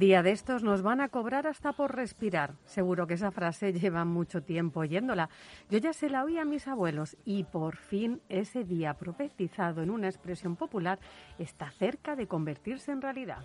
Día de estos nos van a cobrar hasta por respirar. Seguro que esa frase lleva mucho tiempo oyéndola. Yo ya se la oí a mis abuelos y por fin ese día profetizado en una expresión popular está cerca de convertirse en realidad.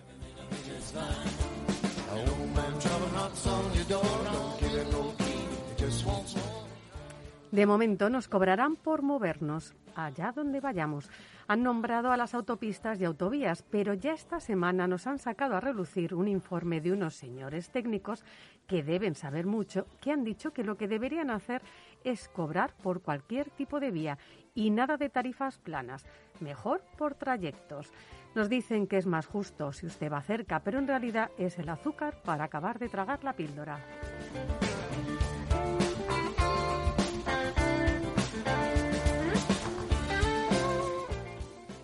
De momento nos cobrarán por movernos allá donde vayamos. Han nombrado a las autopistas y autovías, pero ya esta semana nos han sacado a relucir un informe de unos señores técnicos que deben saber mucho, que han dicho que lo que deberían hacer es cobrar por cualquier tipo de vía y nada de tarifas planas, mejor por trayectos. Nos dicen que es más justo si usted va cerca, pero en realidad es el azúcar para acabar de tragar la píldora.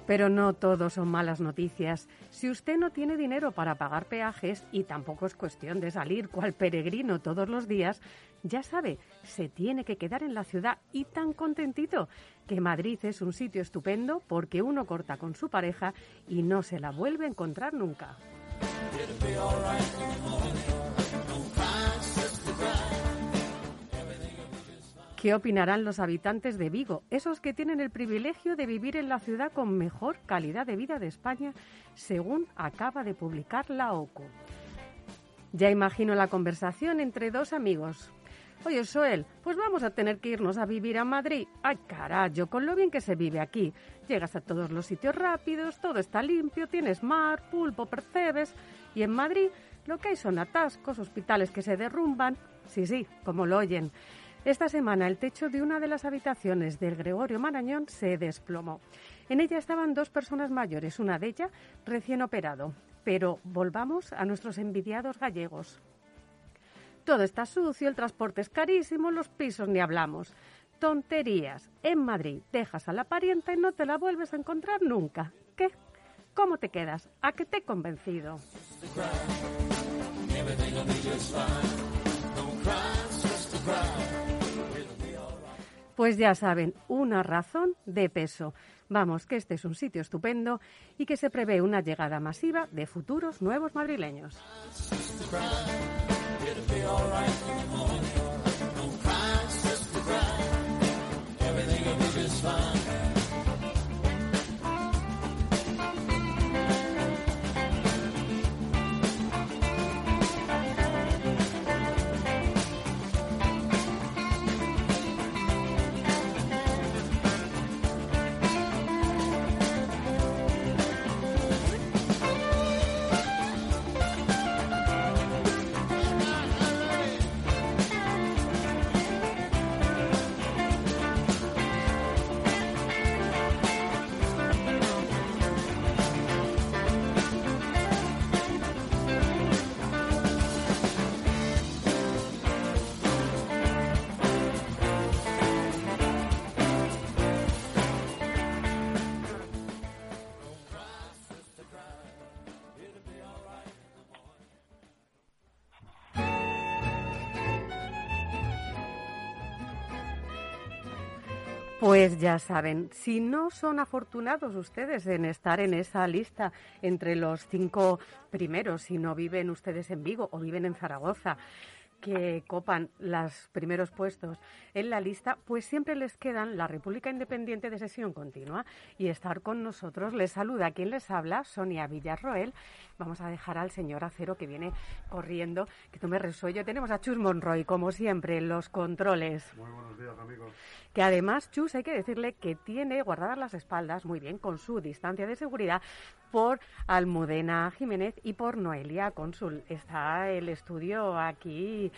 Pero no todo son malas noticias. Si usted no tiene dinero para pagar peajes y tampoco es cuestión de salir cual peregrino todos los días, ya sabe, se tiene que quedar en la ciudad y tan contentito que Madrid es un sitio estupendo porque uno corta con su pareja y no se la vuelve a encontrar nunca. ¿Qué opinarán los habitantes de Vigo, esos que tienen el privilegio de vivir en la ciudad con mejor calidad de vida de España, según acaba de publicar la OCU? Ya imagino la conversación entre dos amigos. Oye, Soel, pues vamos a tener que irnos a vivir a Madrid. Ay, carajo, con lo bien que se vive aquí. Llegas a todos los sitios rápidos, todo está limpio, tienes mar, pulpo, percebes. Y en Madrid lo que hay son atascos, hospitales que se derrumban. Sí, sí, como lo oyen. Esta semana el techo de una de las habitaciones del Gregorio Marañón se desplomó. En ella estaban dos personas mayores, una de ellas recién operado. Pero volvamos a nuestros envidiados gallegos. Todo está sucio, el transporte es carísimo, los pisos ni hablamos. Tonterías. En Madrid dejas a la parienta y no te la vuelves a encontrar nunca. ¿Qué? ¿Cómo te quedas? ¿A qué te he convencido? Pues ya saben, una razón de peso. Vamos, que este es un sitio estupendo y que se prevé una llegada masiva de futuros nuevos madrileños. Pues ya saben, si no son afortunados ustedes en estar en esa lista entre los cinco primeros, si no viven ustedes en Vigo o viven en Zaragoza, que copan los primeros puestos en la lista, pues siempre les quedan la República Independiente de sesión continua y estar con nosotros. Les saluda quien les habla, Sonia Villarroel. Vamos a dejar al señor Acero que viene corriendo, que tú me resuello. Tenemos a Chus Monroy, como siempre, en los controles. Muy buenos días, amigos. Que además, Chus, hay que decirle que tiene guardadas las espaldas muy bien con su distancia de seguridad por Almudena Jiménez y por Noelia Cónsul. Está el estudio aquí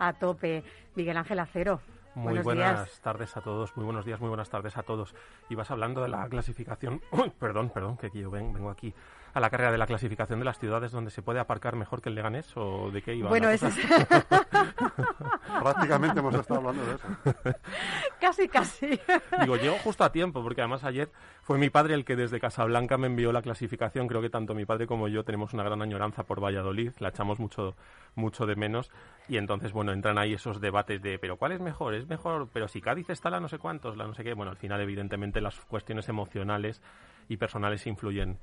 a tope. Miguel Ángel Acero. Muy buenas tardes a todos, muy buenos días, muy buenas tardes a todos. Y vas hablando de la clasificación, perdón, perdón, que yo vengo aquí a la carrera de la clasificación de las ciudades donde se puede aparcar mejor que el Leganés o de qué iba. Bueno, eso es... Prácticamente hemos estado hablando de eso. casi, casi. Digo, llego justo a tiempo porque además ayer fue mi padre el que desde Casablanca me envió la clasificación. Creo que tanto mi padre como yo tenemos una gran añoranza por Valladolid, la echamos mucho, mucho de menos. Y entonces, bueno, entran ahí esos debates de, pero ¿cuál es mejor? ¿Es mejor? Pero si Cádiz está la no sé cuántos, la no sé qué. Bueno, al final, evidentemente, las cuestiones emocionales y personales influyen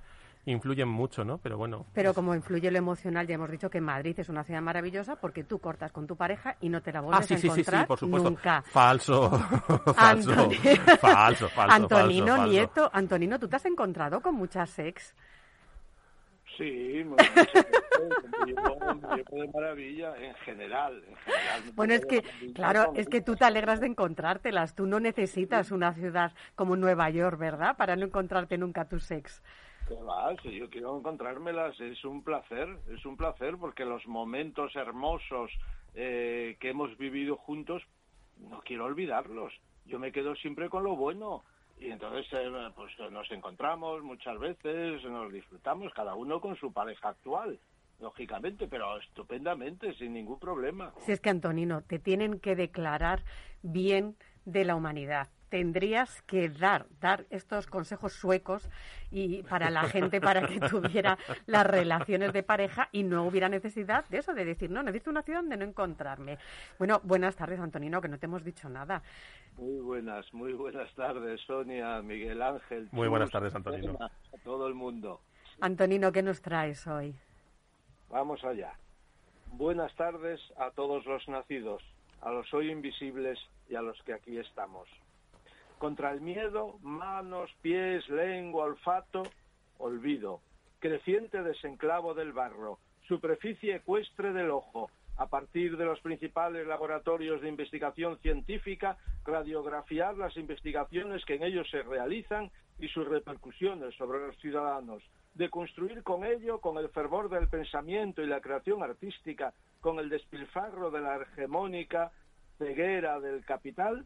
influyen mucho, ¿no? Pero bueno. Pero como influye lo emocional, ya hemos dicho que Madrid es una ciudad maravillosa porque tú cortas con tu pareja y no te la vuelves ah, sí, a sí, encontrar sí, sí, por supuesto. nunca. Falso, falso, falso, falso, Antonino falso, Nieto, Antonino, ¿tú te has encontrado con muchas ex? Sí, me de maravilla en general. En general bueno, es que, claro, es que tú te alegras de encontrártelas. Tú no necesitas una ciudad como Nueva York, ¿verdad? Para no encontrarte nunca tus ex. ¿Qué va? Si yo quiero encontrármelas, es un placer, es un placer porque los momentos hermosos eh, que hemos vivido juntos, no quiero olvidarlos. Yo me quedo siempre con lo bueno. Y entonces eh, pues nos encontramos muchas veces, nos disfrutamos, cada uno con su pareja actual, lógicamente, pero estupendamente, sin ningún problema. Si es que, Antonino, te tienen que declarar bien de la humanidad tendrías que dar, dar estos consejos suecos y para la gente para que tuviera las relaciones de pareja y no hubiera necesidad de eso, de decir, no, necesito una ciudad donde no encontrarme. Bueno, buenas tardes, Antonino, que no te hemos dicho nada. Muy buenas, muy buenas tardes, Sonia, Miguel Ángel. Muy buenas tardes, Antonino. A todo el mundo. Antonino, ¿qué nos traes hoy? Vamos allá. Buenas tardes a todos los nacidos, a los hoy invisibles y a los que aquí estamos contra el miedo, manos, pies, lengua, olfato, olvido, creciente desenclavo del barro, superficie ecuestre del ojo, a partir de los principales laboratorios de investigación científica, radiografiar las investigaciones que en ellos se realizan y sus repercusiones sobre los ciudadanos, de construir con ello, con el fervor del pensamiento y la creación artística, con el despilfarro de la hegemónica ceguera del capital,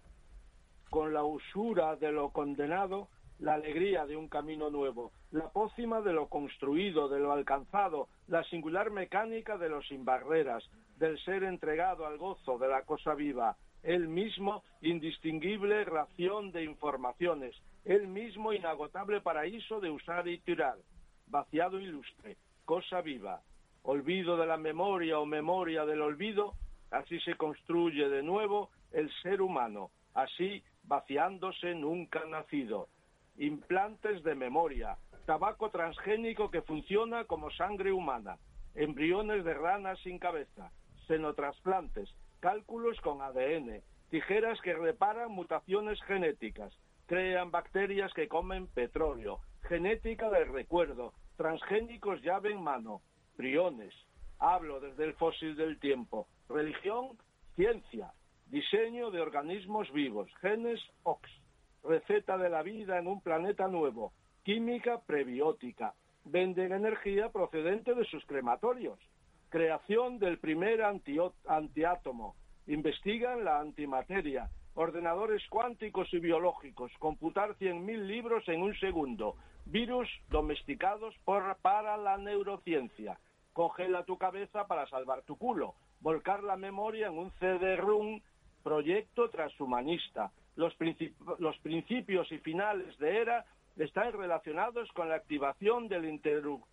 con la usura de lo condenado, la alegría de un camino nuevo, la pócima de lo construido, de lo alcanzado, la singular mecánica de los sin barreras, del ser entregado al gozo de la cosa viva, el mismo indistinguible ración de informaciones, el mismo inagotable paraíso de usar y tirar, vaciado ilustre, cosa viva, olvido de la memoria o memoria del olvido, así se construye de nuevo el ser humano, así vaciándose nunca nacido, implantes de memoria, tabaco transgénico que funciona como sangre humana, embriones de ranas sin cabeza, senotrasplantes, cálculos con ADN, tijeras que reparan mutaciones genéticas, crean bacterias que comen petróleo, genética del recuerdo, transgénicos llave en mano, briones. Hablo desde el fósil del tiempo. Religión, ciencia, diseño de organismos vivos, genes OX, receta de la vida en un planeta nuevo, química prebiótica, venden energía procedente de sus crematorios, creación del primer antiátomo, investigan la antimateria, ordenadores cuánticos y biológicos, computar 100.000 libros en un segundo, virus domesticados por, para la neurociencia, congela tu cabeza para salvar tu culo, volcar la memoria en un CD-ROOM proyecto transhumanista. Los, principios y finales de ERA están relacionados con la activación del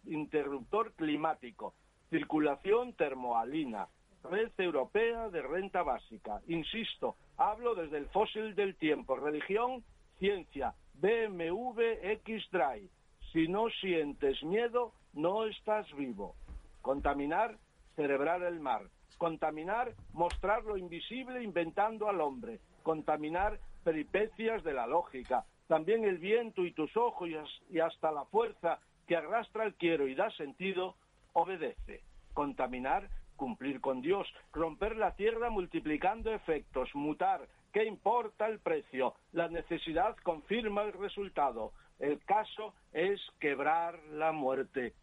interruptor climático, circulación termoalina, red europea de renta básica. Insisto, hablo desde el fósil del tiempo, religión, ciencia, BMW X-Drive. Si no sientes miedo, no estás vivo. Contaminar, cerebrar el mar Contaminar, mostrar lo invisible inventando al hombre. Contaminar, peripecias de la lógica. También el viento y tus ojos y hasta la fuerza que arrastra el quiero y da sentido, obedece. Contaminar, cumplir con Dios, romper la tierra multiplicando efectos, mutar, ¿qué importa el precio? La necesidad confirma el resultado. El caso es quebrar la muerte.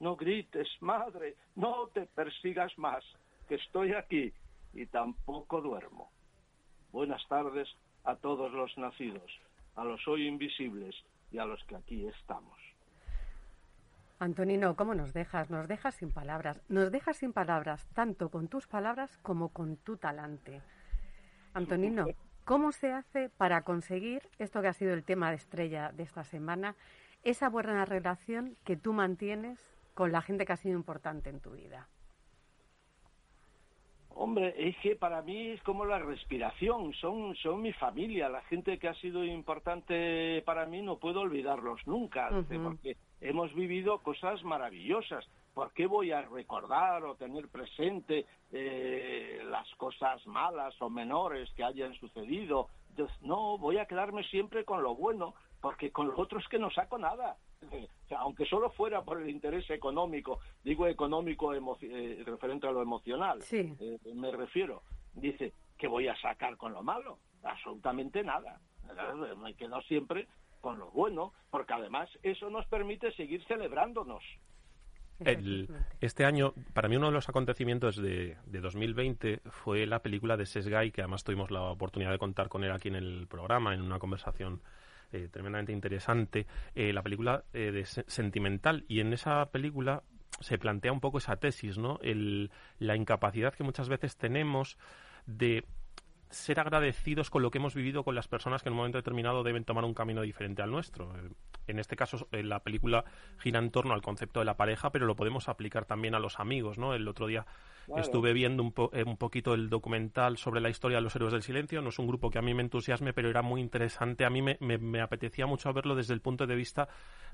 No grites, madre, no te persigas más, que estoy aquí y tampoco duermo. Buenas tardes a todos los nacidos, a los hoy invisibles y a los que aquí estamos. Antonino, ¿cómo nos dejas? Nos dejas sin palabras. Nos dejas sin palabras, tanto con tus palabras como con tu talante. Antonino, ¿cómo se hace para conseguir esto que ha sido el tema de estrella de esta semana, esa buena relación que tú mantienes con la gente que ha sido importante en tu vida? Hombre, es que para mí es como la respiración, son, son mi familia, la gente que ha sido importante para mí no puedo olvidarlos nunca, porque hemos vivido cosas maravillosas. ¿Por qué voy a recordar o tener presente eh, las cosas malas o menores que hayan sucedido? no, voy a quedarme siempre con lo bueno, porque con lo otro es que no saco nada. Aunque solo fuera por el interés económico, digo económico eh, referente a lo emocional, eh, me refiero, dice, que voy a sacar con lo malo? Absolutamente nada. Me quedo siempre con lo bueno, porque además eso nos permite seguir celebrándonos. este año, para mí uno de los acontecimientos de, de 2020 fue la película de Sesgay, que además tuvimos la oportunidad de contar con él aquí en el programa, en una conversación eh, tremendamente interesante, eh, la película eh, de Sentimental. Y en esa película se plantea un poco esa tesis, ¿no? El, la incapacidad que muchas veces tenemos de ser agradecidos con lo que hemos vivido con las personas que en un momento determinado deben tomar un camino diferente al nuestro. En este caso, eh, la película gira en torno al concepto de la pareja, pero lo podemos aplicar también a los amigos, ¿no? El otro día estuve viendo un, eh, un, poquito el documental sobre la historia de los héroes del silencio. No es un grupo que a mí me entusiasme, pero era muy interesante. A mí me, me, me apetecía mucho verlo desde el punto de vista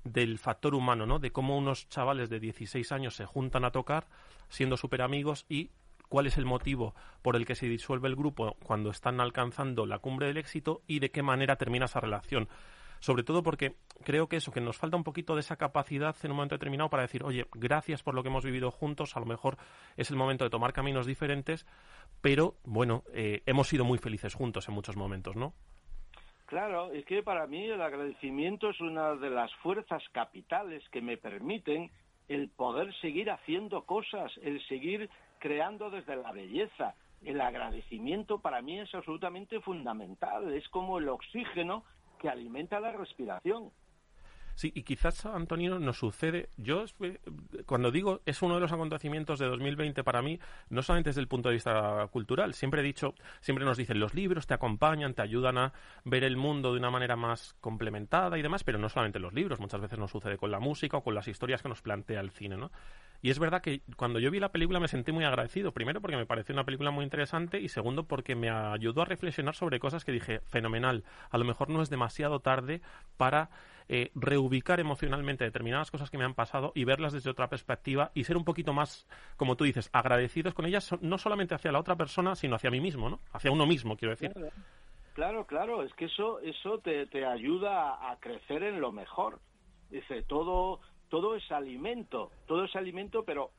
del factor humano, ¿no? De cómo unos chavales de 16 años se juntan a tocar siendo súper amigos y cuál es el motivo por el que se disuelve el grupo cuando están alcanzando la cumbre del éxito y de qué manera termina esa relación. Sobre todo porque creo que eso, que nos falta un poquito de esa capacidad en un momento determinado para decir, oye, gracias por lo que hemos vivido juntos, a lo mejor es el momento de tomar caminos diferentes, pero bueno, eh, hemos sido muy felices juntos en muchos momentos, ¿no? Claro, es que para mí el agradecimiento es una de las fuerzas capitales que me permiten el poder seguir haciendo cosas, el seguir creando desde la belleza. El agradecimiento para mí es absolutamente fundamental, es como el oxígeno que alimenta la respiración. Sí, y quizás, Antonio, nos sucede. Yo, cuando digo es uno de los acontecimientos de 2020 para mí, no solamente desde el punto de vista cultural. Siempre he dicho, siempre nos dicen los libros te acompañan, te ayudan a ver el mundo de una manera más complementada y demás, pero no solamente los libros. Muchas veces nos sucede con la música o con las historias que nos plantea el cine, ¿no? Y es verdad que cuando yo vi la película me sentí muy agradecido. Primero porque me pareció una película muy interesante y segundo porque me ayudó a reflexionar sobre cosas que dije, fenomenal. A lo mejor no es demasiado tarde para eh, reubicar emocionalmente determinadas cosas que me han pasado y verlas desde otra perspectiva y ser un poquito más, como tú dices, agradecidos con ellas, no solamente hacia la otra persona, sino hacia mí mismo, ¿no? Hacia uno mismo, quiero decir. Claro, claro, es que eso, eso te, te ayuda a crecer en lo mejor. Dice, todo, todo es alimento, todo es alimento, pero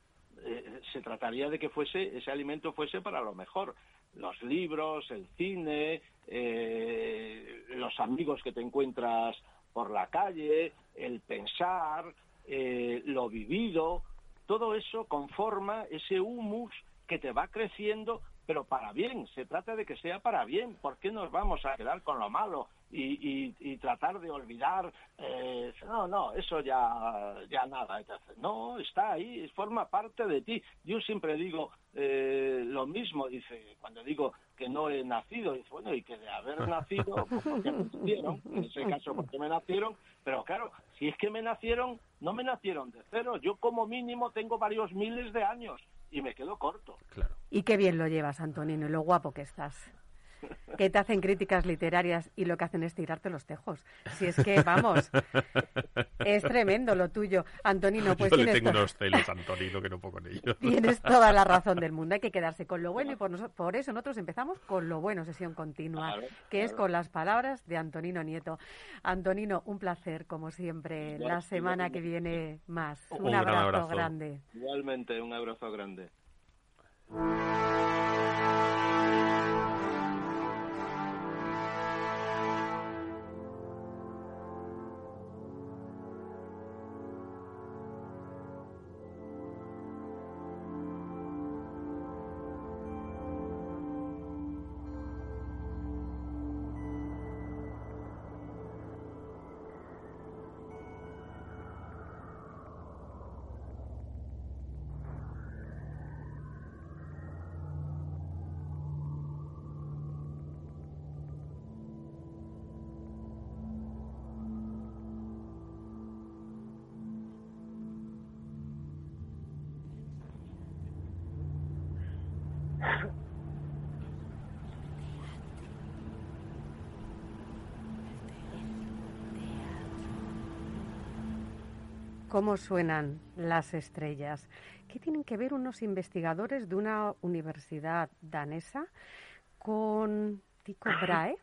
eh, se trataría de que fuese ese alimento fuese para lo mejor. Los libros, el cine, eh, los amigos que te encuentras por la calle, el pensar, eh, lo vivido, todo eso conforma ese humus que te va creciendo, pero para bien, se trata de que sea para bien, ¿por qué nos vamos a quedar con lo malo y, y, tratar de olvidar, eh, no, no, eso ya, ya nada, no, está ahí, forma parte de ti. Yo siempre digo eh, lo mismo, dice, cuando digo que no he nacido, dice, bueno, y que de haber nacido, pues porque me nacieron, en ese caso porque me nacieron, pero claro, si es que me nacieron, no me nacieron de cero, yo como mínimo tengo varios miles de años y me quedo corto. Claro. Y qué bien lo llevas, Antonino, y lo guapo que estás. que te hacen críticas literarias y lo que hacen es tirarte los tejos. Si es que, vamos, es tremendo lo tuyo. Antonino, pues Yo le tienes, tengo unos celos, Antonino, que no puedo con ellos. tienes toda la razón del mundo. Hay que quedarse con lo bueno y por, por eso nosotros empezamos con lo bueno, sesión continua, que es con las palabras de Antonino Nieto. Antonino, un placer, como siempre. Igual- La semana que viene más. Un Un, gran abrazo, abrazo. grande. Igualmente, un abrazo grande. ¿Cómo suenan las estrellas? ¿Qué tienen que ver unos investigadores de una universidad danesa con Tycho Brahe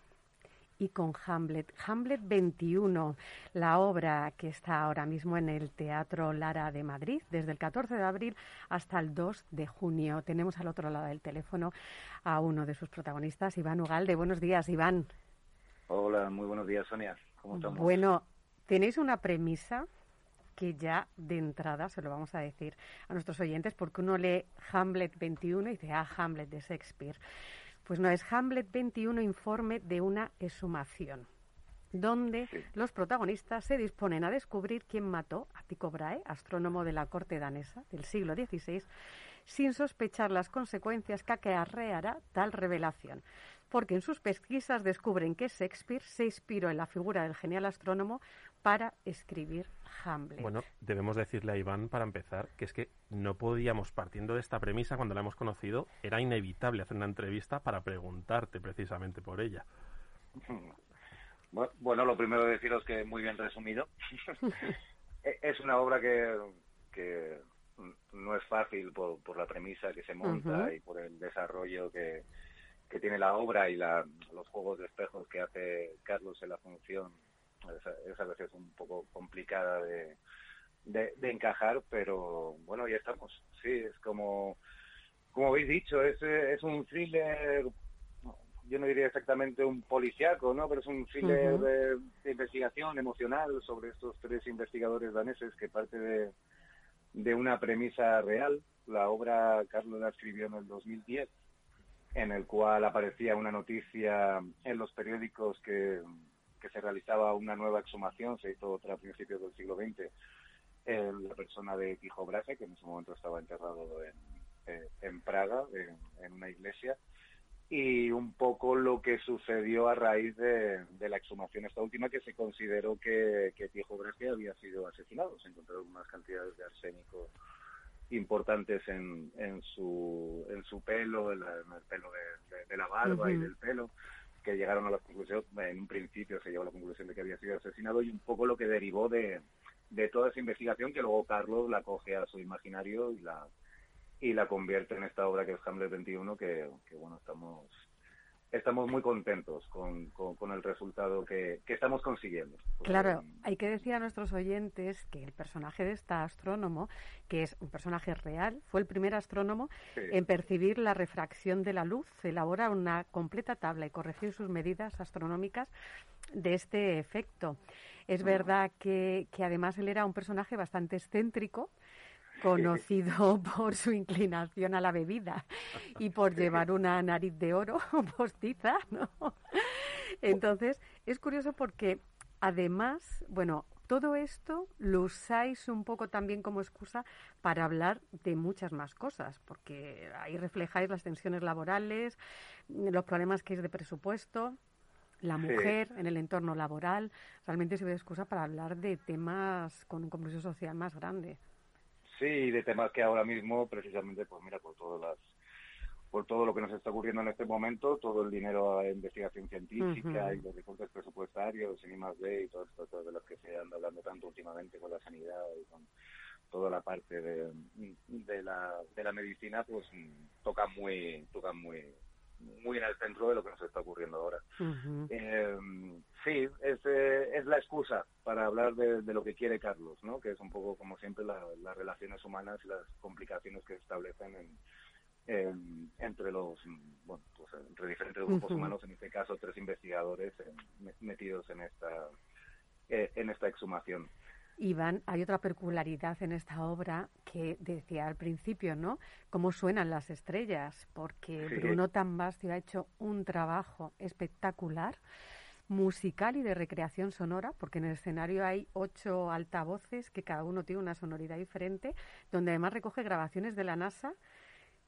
y con Hamlet? Hamlet 21, la obra que está ahora mismo en el Teatro Lara de Madrid, desde el 14 de abril hasta el 2 de junio. Tenemos al otro lado del teléfono a uno de sus protagonistas, Iván Ugalde. Buenos días, Iván. Hola, muy buenos días, Sonia. ¿Cómo estamos? Bueno, tenéis una premisa que ya de entrada se lo vamos a decir a nuestros oyentes, porque uno lee Hamlet 21 y dice, ah, Hamlet de Shakespeare. Pues no, es Hamlet 21 informe de una exhumación, donde Sí. los protagonistas se disponen a descubrir quién mató a Tycho Brahe, astrónomo de la corte danesa del siglo XVI, sin sospechar las consecuencias que acarreará tal revelación. Porque en sus pesquisas descubren que Shakespeare se inspiró en la figura del genial astrónomo para escribir Hamlet. Bueno, debemos decirle a Iván, para empezar, que es que no podíamos, partiendo de esta premisa, cuando la hemos conocido, era inevitable hacer una entrevista para preguntarte precisamente por ella. Bu- Bueno, lo primero deciros que muy bien resumido. E- es una obra que, que no es fácil por, por la premisa que se monta y por el desarrollo que, que tiene la obra y la, los juegos de espejos que hace Carlos en la función. Es, es a veces un poco complicada de, de, de encajar, pero bueno, ya estamos. Sí, es como, como habéis dicho, es, es un thriller yo no diría exactamente un policiaco, ¿no? Pero es un thriller de, de investigación emocional sobre estos tres investigadores daneses que parte de, de una premisa real. La obra Carlos la escribió en el 2010, en el cual aparecía una noticia en los periódicos que, que se realizaba una nueva exhumación, se hizo otra a principios del siglo XX, en la persona de Tycho Brahe, que en ese momento estaba enterrado en, eh, en Praga, en, en una iglesia, y un poco lo que sucedió a raíz de, de la exhumación esta última, que se consideró que, que Tycho Brahe había sido asesinado. Se encontraron unas cantidades de arsénico importantes en, en, su, en su pelo, en, la- en el pelo de, de- de la barba y del pelo, que llegaron a la conclusión, en un principio se llegó a la conclusión de que había sido asesinado y un poco lo que derivó de, de toda esa investigación que luego Carlos la coge a su imaginario y la y la convierte en esta obra que es Hamlet 21 que, que bueno estamos estamos muy contentos con, con, con el resultado que, que estamos consiguiendo. Porque, Claro, hay que decir a nuestros oyentes que el personaje de esta astrónomo, que es un personaje real, fue el primer astrónomo sí, en percibir la refracción de la luz, elabora una completa tabla y corregir sus medidas astronómicas de este efecto. Es verdad que, que además él era un personaje bastante excéntrico, conocido por su inclinación a la bebida y por llevar una nariz de oro postiza, ¿no? Entonces, es curioso porque además, bueno, todo esto lo usáis un poco también como excusa para hablar de muchas más cosas, porque ahí reflejáis las tensiones laborales, los problemas que hay de presupuesto, la Sí. mujer en el entorno laboral. Realmente sirve de excusa para hablar de temas con un compromiso social más grande. Sí de temas que ahora mismo precisamente pues mira por todas las por todo lo que nos está ocurriendo en este momento, todo el dinero a investigación científica y los recortes presupuestarios, en I+, D y todo esto de los que se anda hablando tanto últimamente con la sanidad y con toda la parte de, de, la, de la medicina, pues toca muy, toca muy, muy en el centro de lo que nos está ocurriendo ahora. eh, sí, es, eh, es la excusa para hablar de, de, lo que quiere Carlos, ¿no? que es un poco como siempre la, las relaciones humanas y las complicaciones que se establecen en, eh, entre los bueno pues entre diferentes grupos humanos en este caso tres investigadores eh, metidos en esta eh, en esta exhumación Iván, hay otra peculiaridad en esta obra que decía al principio, ¿no? Cómo suenan las estrellas, porque sí. Bruno Tambastio ha hecho un trabajo espectacular musical y de recreación sonora, porque en el escenario hay ocho altavoces que cada uno tiene una sonoridad diferente, donde además recoge grabaciones de la NASA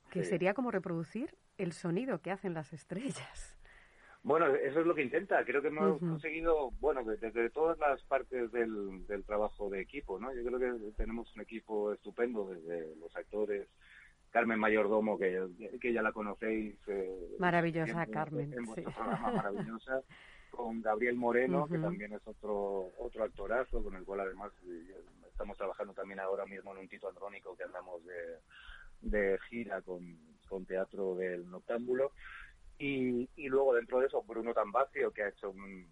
que sí. sería como reproducir el sonido que hacen las estrellas. Bueno, eso es lo que intenta. Creo que hemos uh -huh. conseguido, bueno, desde todas las partes del, del, trabajo de equipo, ¿no? Yo creo que tenemos un equipo estupendo, desde los actores, Carmen Mayordomo, que, que ya la conocéis. Eh, maravillosa, Carmen. En, en vuestro sí. programa, maravillosa. con Gabriel Moreno, uh -huh. que también es otro otro actorazo, con el cual además estamos trabajando también ahora mismo en un Tito Andrónico que andamos de, de gira con, con teatro del noctámbulo. Y, y luego dentro de eso Bruno Tambacio que ha hecho un,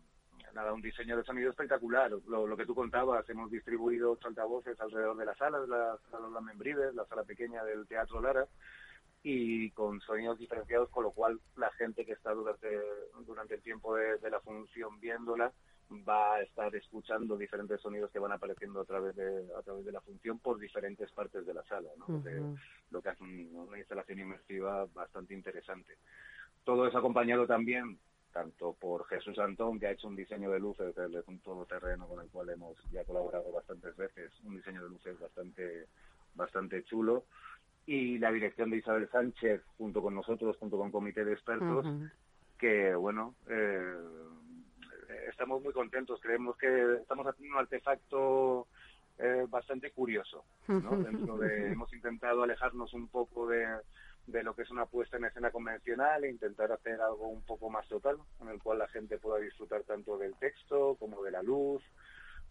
nada un diseño de sonido espectacular lo, lo que tú contabas hemos distribuido ocho altavoces alrededor de las salas la sala Las Membrives la sala pequeña del Teatro Lara y con sonidos diferenciados con lo cual la gente que está durante durante el tiempo de, de la función viéndola va a estar escuchando diferentes sonidos que van apareciendo a través de a través de la función por diferentes partes de la sala ¿no? Uh -huh. lo que hace un, una instalación inmersiva bastante interesante todo es acompañado también tanto por Jesús Antón, que ha hecho un diseño de luces desde un todoterreno con el cual hemos ya colaborado bastantes veces, un diseño de luces bastante, bastante chulo, y la dirección de Isabel Sánchez, junto con nosotros, junto con comité de expertos, uh -huh. que, bueno, eh, estamos muy contentos, creemos que estamos haciendo un artefacto eh, bastante curioso, ¿no? Dentro de, hemos intentado alejarnos un poco de de lo que es una puesta en escena convencional e intentar hacer algo un poco más total, en el cual la gente pueda disfrutar tanto del texto como de la luz,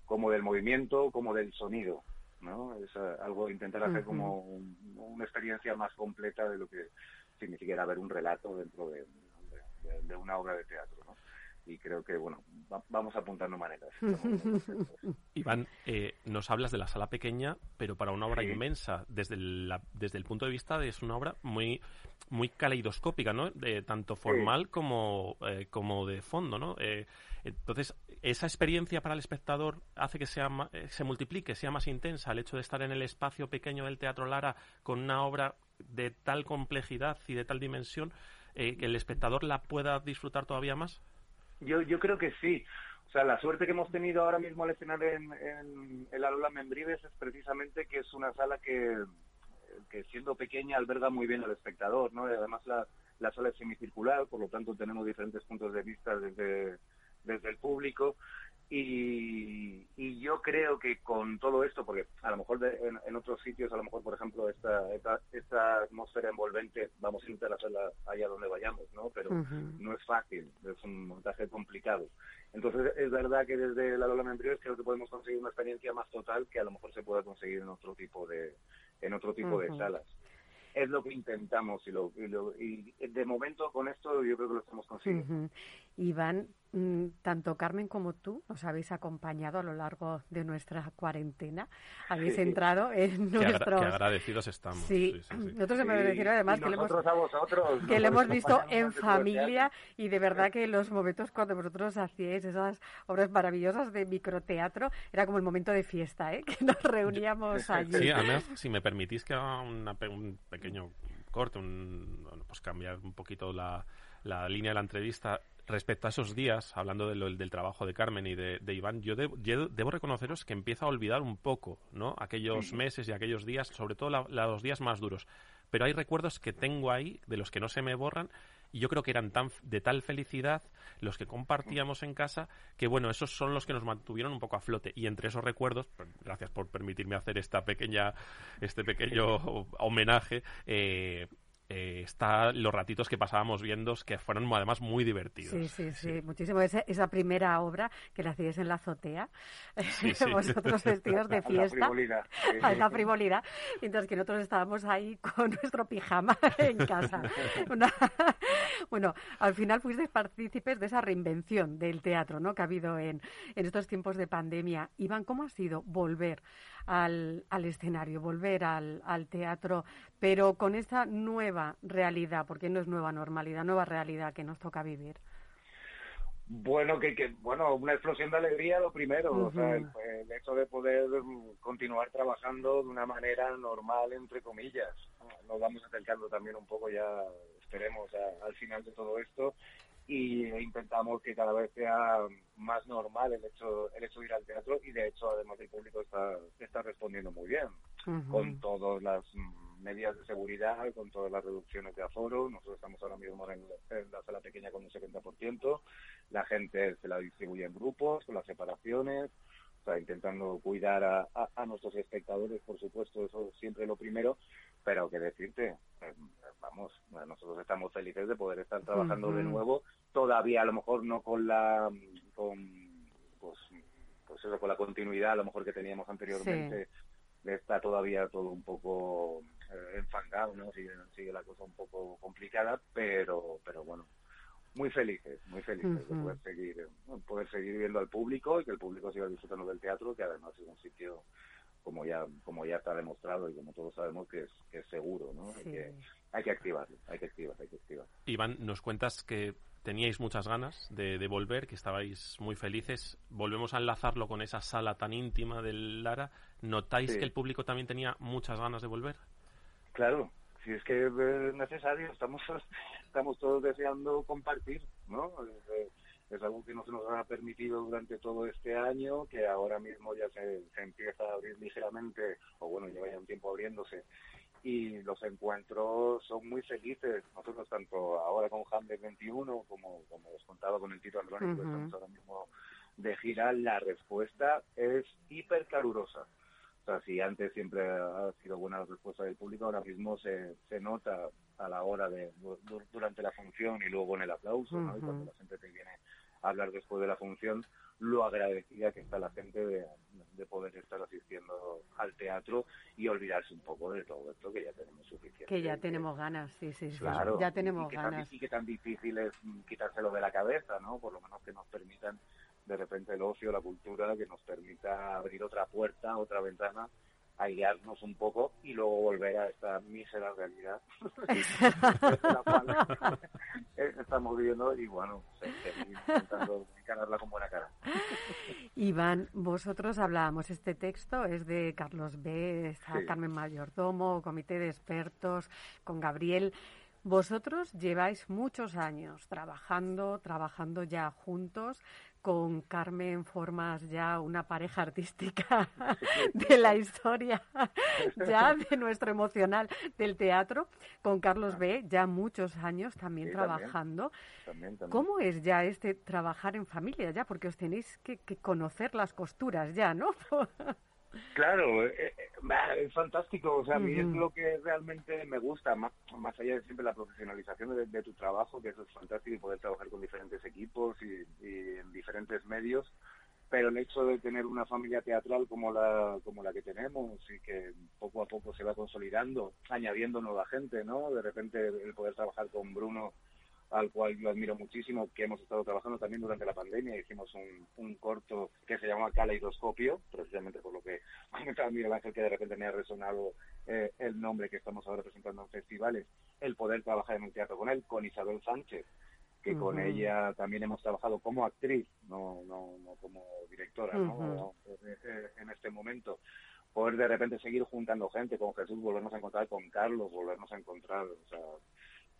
como del movimiento, como del sonido. ¿no? Es algo intentar hacer uh -huh. como un, una experiencia más completa de lo que significa ver un relato dentro de, de, de una obra de teatro. Y creo que, bueno, va, vamos apuntando maneras. Iván, eh, nos hablas de la sala pequeña, pero para una obra sí. inmensa. Desde el, la, desde el punto de vista de es una obra muy muy caleidoscópica, ¿no? De, tanto formal sí. como, eh, como de fondo, ¿no? Eh, entonces, esa experiencia para el espectador hace que sea eh, se multiplique, sea más intensa, el hecho de estar en el espacio pequeño del Teatro Lara con una obra de tal complejidad y de tal dimensión, eh, que el espectador la pueda disfrutar todavía más. Yo, yo creo que sí. O sea, la suerte que hemos tenido ahora mismo al escenario en, en el Aula Membrives es precisamente que es una sala que, que siendo pequeña alberga muy bien al espectador, ¿no? Y además la, la sala es semicircular, por lo tanto tenemos diferentes puntos de vista desde, desde el público y, y yo creo que con todo esto, porque a lo mejor de, en, en, otros sitios, a lo mejor, por ejemplo, esta, esta, esta atmósfera envolvente, vamos a intentar hacerla allá donde vayamos, ¿no? Pero uh -huh. no es fácil, es un montaje complicado. Entonces, es verdad que desde la Lola Membrives creo que podemos conseguir una experiencia más total que a lo mejor se pueda conseguir en otro tipo de, en otro tipo uh -huh. de salas es lo que intentamos y, lo, y, lo, y, de momento con esto yo creo que lo estamos consiguiendo. Uh -huh. Iván, tanto Carmen como tú nos habéis acompañado a lo largo de nuestra cuarentena. Habéis sí. entrado en nuestros... Qué agradecidos estamos. Sí, sí, sí nosotros hemos de decir además que, le hemos, vosotros, que le hemos visto en familia y de verdad que los momentos cuando vosotros hacíais esas obras maravillosas de microteatro era como el momento de fiesta, ¿eh? que nos reuníamos allí. Sí, además, si me permitís que haga una, un pequeño corte, un, pues cambiar un poquito la, la línea de la entrevista respecto a esos días, hablando de lo, del trabajo de Carmen y de, de Iván, yo, de, yo, debo reconoceros que empiezo a olvidar un poco, ¿no? Aquellos sí. meses y aquellos días, sobre todo la, la, los días más duros. Pero hay recuerdos que tengo ahí, de los que no se me borran, y yo creo que eran tan de tal felicidad los que compartíamos en casa que bueno esos son los que nos mantuvieron un poco a flote y entre esos recuerdos gracias por permitirme hacer esta pequeña este pequeño homenaje eh, eh, está los ratitos que pasábamos viendo, que fueron además muy divertidos. Sí, sí, sí, muchísimo. Esa, esa, primera obra que la hacíais en la azotea, Sí, sí. vosotros vestidos de A la fiesta, frivolidad, sí. a la frivolidad, mientras que nosotros estábamos ahí con nuestro pijama en casa. Una- bueno, al final fuisteis partícipes de esa reinvención del teatro ¿no? que ha habido en, en estos tiempos de pandemia. Iván, ¿cómo ha sido volver al, al escenario, volver al, al teatro, pero con esta nueva realidad, porque no es nueva normalidad, nueva realidad que nos toca vivir? Bueno, que, que bueno, una explosión de alegría lo primero, o sea, el, hecho de poder mm, continuar trabajando de una manera normal, entre comillas. Nos vamos acercando también un poco ya, esperemos, a- al final de todo esto y intentamos que cada vez sea más normal el hecho el hecho de ir al teatro y de hecho además el público está está respondiendo muy bien con todas las medidas de seguridad, con todas las reducciones de aforo. Nosotros estamos ahora mismo en, en la sala pequeña con un 70%. La gente se la distribuye en grupos, con las separaciones, o sea, intentando cuidar a, a- a nuestros espectadores, por supuesto, eso es siempre lo primero. Pero que decirte, eh, vamos, nosotros estamos felices de poder estar trabajando de nuevo. Todavía a lo mejor no con la, con, pues, pues eso, con la continuidad a lo mejor que teníamos anteriormente está todavía todo un poco eh, enfangado, ¿no? Sigue, sigue la cosa un poco complicada, pero, pero bueno, muy felices, muy felices de poder seguir, poder seguir viendo al público y que el público siga disfrutando del teatro, que además es un sitio como ya como ya está demostrado y como todos sabemos que es, que es seguro, ¿no? Hay, que, hay que activarlo, hay que activar, hay que activar. Iván, nos cuentas que teníais muchas ganas de, de volver, que estabais muy felices. Volvemos a enlazarlo con esa sala tan íntima del Lara. ¿Notáis Sí. que el público también tenía muchas ganas de volver? Claro, si es que es necesario, estamos estamos todos deseando compartir, ¿no? Eh, es algo que no se nos ha permitido durante todo este año, que ahora mismo ya se, se empieza a abrir ligeramente, o bueno, lleva ya un tiempo abriéndose, y los encuentros son muy felices. Nosotros, tanto ahora con Hamlet 21, como, como os contaba con el Tito Andrónico, que Ujú. estamos ahora mismo de gira, la respuesta es hiper calurosa. O sea, si antes siempre ha sido buena la respuesta del público, ahora mismo se, se nota a la hora de, du- du- durante la función y luego en el aplauso, ¿no? Y cuando la gente te viene hablar después de la función, lo agradecida que está la gente de, de poder estar asistiendo al teatro y olvidarse un poco de todo esto que ya tenemos suficiente. Que ya tenemos ganas, sí, sí, sí. Claro, Ya y tenemos que tan- ganas. y que tan difícil es mm, quitárselo de la cabeza, ¿no? Por lo menos que nos permitan de repente el ocio, la cultura, que nos permita abrir otra puerta, otra ventana, aislarnos un poco y luego volver a esta mísera realidad la cual eh, estamos viviendo y bueno, seguir intentando encararla con buena cara. Iván, vosotros hablábamos, este texto es de Carlos B., está Sí. Carmen Mayordomo, comité de expertos, con Gabriel. Vosotros lleváis muchos años trabajando, trabajando ya juntos. Con Carmen formas ya una pareja artística de la historia, ya de nuestro emocional del teatro. Con Carlos B., ya muchos años también Sí, también. trabajando. También, también. ¿Cómo es ya este trabajar en familia ya? Porque os tenéis que, que conocer las costuras ya, ¿no? Claro, eh, eh, bah, es fantástico. O sea, a mí es lo que realmente me gusta, más, más allá de siempre la profesionalización de, de tu trabajo, que eso es fantástico y poder trabajar con diferentes equipos y, y en diferentes medios. Pero el hecho de tener una familia teatral como la, como la que tenemos y que poco a poco se va consolidando, añadiendo nueva gente, ¿no? De repente el poder trabajar con Bruno al cual yo admiro muchísimo, que hemos estado trabajando también durante la pandemia. Hicimos un, un corto que se llama Caleidoscopio, precisamente por lo que comentaba Miguel Ángel, que de repente me ha resonado eh, el nombre que estamos ahora presentando en festivales. El poder trabajar en un teatro con él, con Isabel Sánchez, que con ella también hemos trabajado como actriz, no, no, no como directora, ¿no? Eh, en este momento poder de repente seguir juntando gente con Jesús, volvernos a encontrar con Carlos, volvernos a encontrar, o sea,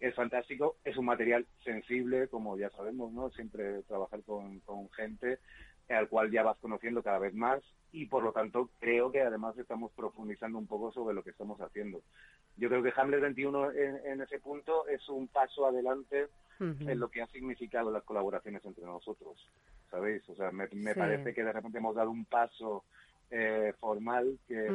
es fantástico, es un material sensible, como ya sabemos, ¿no? Siempre trabajar con, con gente al cual ya vas conociendo cada vez más y por lo tanto creo que además estamos profundizando un poco sobre lo que estamos haciendo. Yo creo que Hamlet 21 en, en ese punto es un paso adelante en lo que ha significado las colaboraciones entre nosotros, ¿sabéis? O sea, me, me Sí. parece que de repente hemos dado un paso eh, formal que,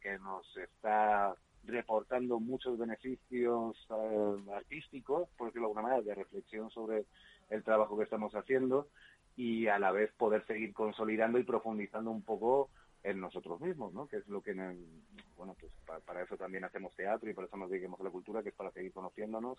que nos está reportando muchos beneficios eh, artísticos, por decirlo de alguna manera, de reflexión sobre el trabajo que estamos haciendo y a la vez poder seguir consolidando y profundizando un poco en nosotros mismos, ¿no? Que es lo que, bueno, pues para, eso también hacemos teatro y por eso nos dediquemos a la cultura, que es para seguir conociéndonos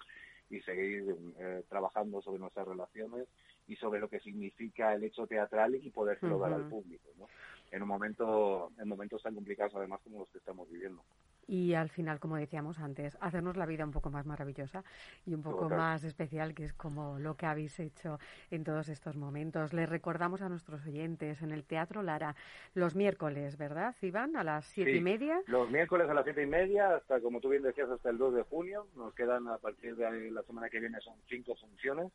y seguir eh, trabajando sobre nuestras relaciones y sobre lo que significa el hecho teatral y poder dar al público, ¿no? En un momento, en momentos tan complicados además como los que estamos viviendo y al final, como decíamos antes, hacernos la vida un poco más maravillosa y un poco más especial, que es como lo que habéis hecho en todos estos momentos. Les recordamos a nuestros oyentes en el Teatro Lara los miércoles, ¿verdad, Iván? A las siete y media. Los miércoles a las siete y media, hasta como tú bien decías, hasta el 2 de junio. Nos quedan a partir de la semana que viene son cinco funciones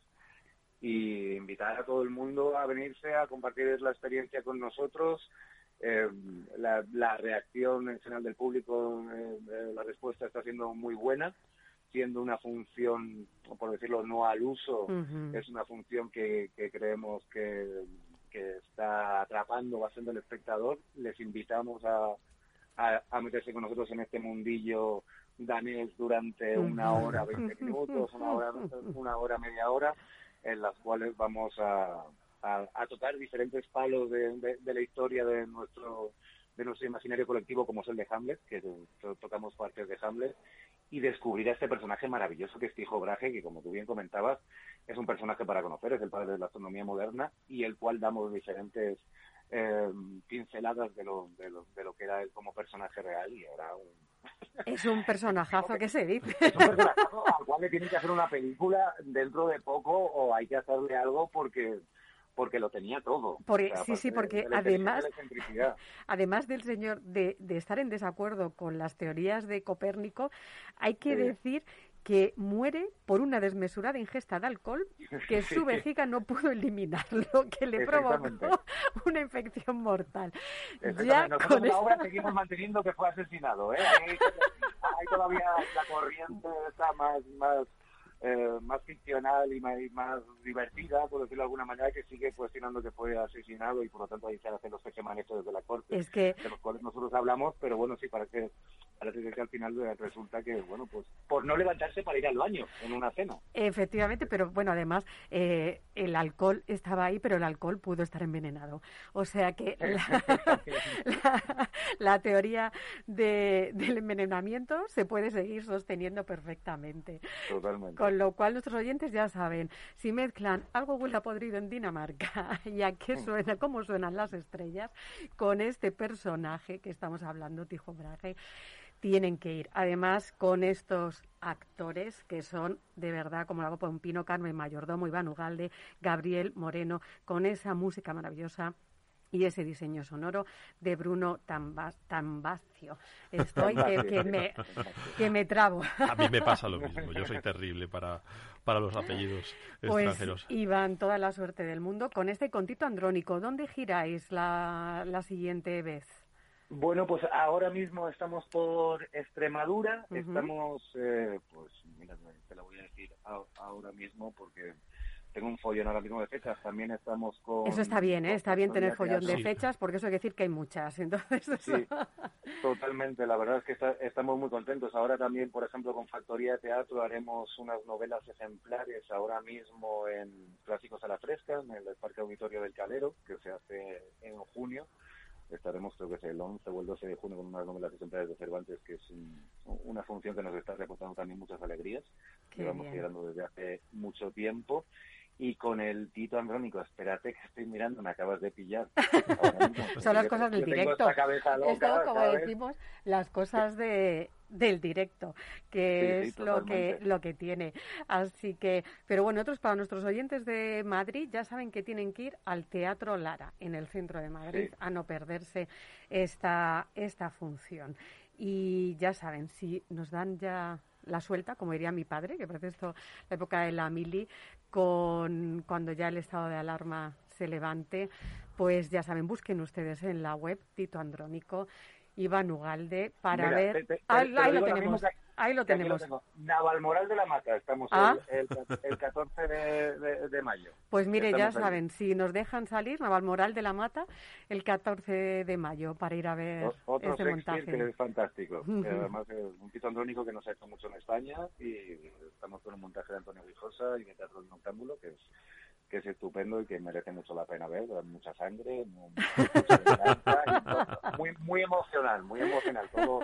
y invitar a todo el mundo a venirse a compartir la experiencia con nosotros eh, la, reacción en general del público, eh, eh, la respuesta está siendo muy buena, siendo una función, por decirlo, no al uso, es una función que, creemos que, está atrapando bastante al espectador. Les invitamos a, a, meterse con nosotros en este mundillo danés durante una hora, veinte minutos, una hora, una hora, media hora, en las cuales vamos a, a, tocar diferentes palos de, la historia de nuestro de nuestro imaginario colectivo como es el de Hamlet, que tocamos partes de Hamlet, y descubrir a este personaje maravilloso que es Tijo Brahe, que como tú bien comentabas, es un personaje para conocer, es el padre de la astronomía moderna, y el cual damos diferentes eh, pinceladas de lo, de, lo, de lo que era él como personaje real, y ahora un, es un personajazo que se dice. Es un personajazo al cual le tienen que hacer una película dentro de poco o hay que hacerle algo porque porque lo tenía todo. sí, sí, porque además, además del señor de, estar en desacuerdo con las teorías de Copérnico, hay que decir que muere por una desmesurada ingesta de alcohol que su vejiga no pudo eliminar, lo que le provocó una infección mortal. Ya Nosotros con ahora seguimos manteniendo que fue asesinado. ¿eh? Ahí, todavía la corriente está más, más eh, más ficcional y más, divertida, por decirlo de alguna manera, que sigue cuestionando que fue asesinado y por lo tanto hay que hacer los manejo desde la corte, es que... de los cuales nosotros hablamos, pero bueno, sí, parece, que al final resulta que, bueno, pues por no levantarse para ir al baño en una cena. Efectivamente, pero bueno, además eh, el alcohol estaba ahí, pero el alcohol pudo estar envenenado. O sea que la, teoría del envenenamiento se puede seguir sosteniendo perfectamente. Totalmente. Con lo cual nuestros oyentes ya saben, si mezclan algo huele a podrido en Dinamarca y a qué suena, cómo suenan las estrellas, con este personaje que estamos hablando, Tijo Braje, tienen que ir. Además, con estos actores que son de verdad como la Copa Pino, Carmen Mayordomo, Iván Ugalde, Gabriel Moreno, con esa música maravillosa y ese diseño sonoro de Bruno Tambacio. Estoy que, me, que me trabo. A mí me pasa lo mismo, yo soy terrible para, para los apellidos pues, extranjeros. Iván, toda la suerte del mundo con este contito andrónico. ¿Dónde giráis la, la siguiente vez? Bueno, pues ahora mismo estamos por Extremadura, estamos, eh, pues mira, te la voy a decir ahora mismo porque tengo un follón ahora mismo de fechas. También estamos con... Eso está bien, ¿eh? Está bien tener follón de fechas porque eso quiere decir que hay muchas. Entonces, Sí, totalmente. La verdad es que estamos muy contentos. Ahora también, por ejemplo, con Factoría de Teatro haremos unas novelas ejemplares ahora mismo en Clásicos a la Fresca, en el Parque Auditorio del Calero, que se hace en junio estaremos creo que es el 11 o el 12 de junio con unas novelas ejemplares de Cervantes, que es una función que nos está reportando también muchas alegrías, que vamos llegando desde hace mucho tiempo y con el Tito Andrónico, espérate que estoy mirando, me acabas de pillar. Son las cosas del directo. como decimos, las cosas de, del directo, que es lo que, lo que tiene. Así que, pero bueno, otros para nuestros oyentes de Madrid ya saben que tienen que ir al Teatro Lara, en el centro de Madrid, a no perderse esta, esta función. Y ya saben, si nos dan ya la suelta, como diría mi padre, que parece esto la época de la mili, con cuando ya el estado de alarma se levante, pues ya saben, busquen ustedes en la web Tito Andrónico, Iván Ugalde, para ver... ahí, lo tenemos. Ahí lo tenemos. tengo. Navalmoral de la Mata, estamos Ah. el, el- el 14 de, de- de mayo. Pues mire, ya ahí. saben, si nos dejan salir, Navalmoral de la Mata, el 14 de mayo, para ir a ver O- Otro este Shakespeare que montaje. es fantástico. Que además es un piso andrónico que no se ha hecho mucho en España y estamos con un montaje de Antonio Guijosa y de Teatro del Noctámbulo que es que es estupendo y que merece mucho la pena ver, mucha sangre, mucha muy muy emocional, muy emocional, todo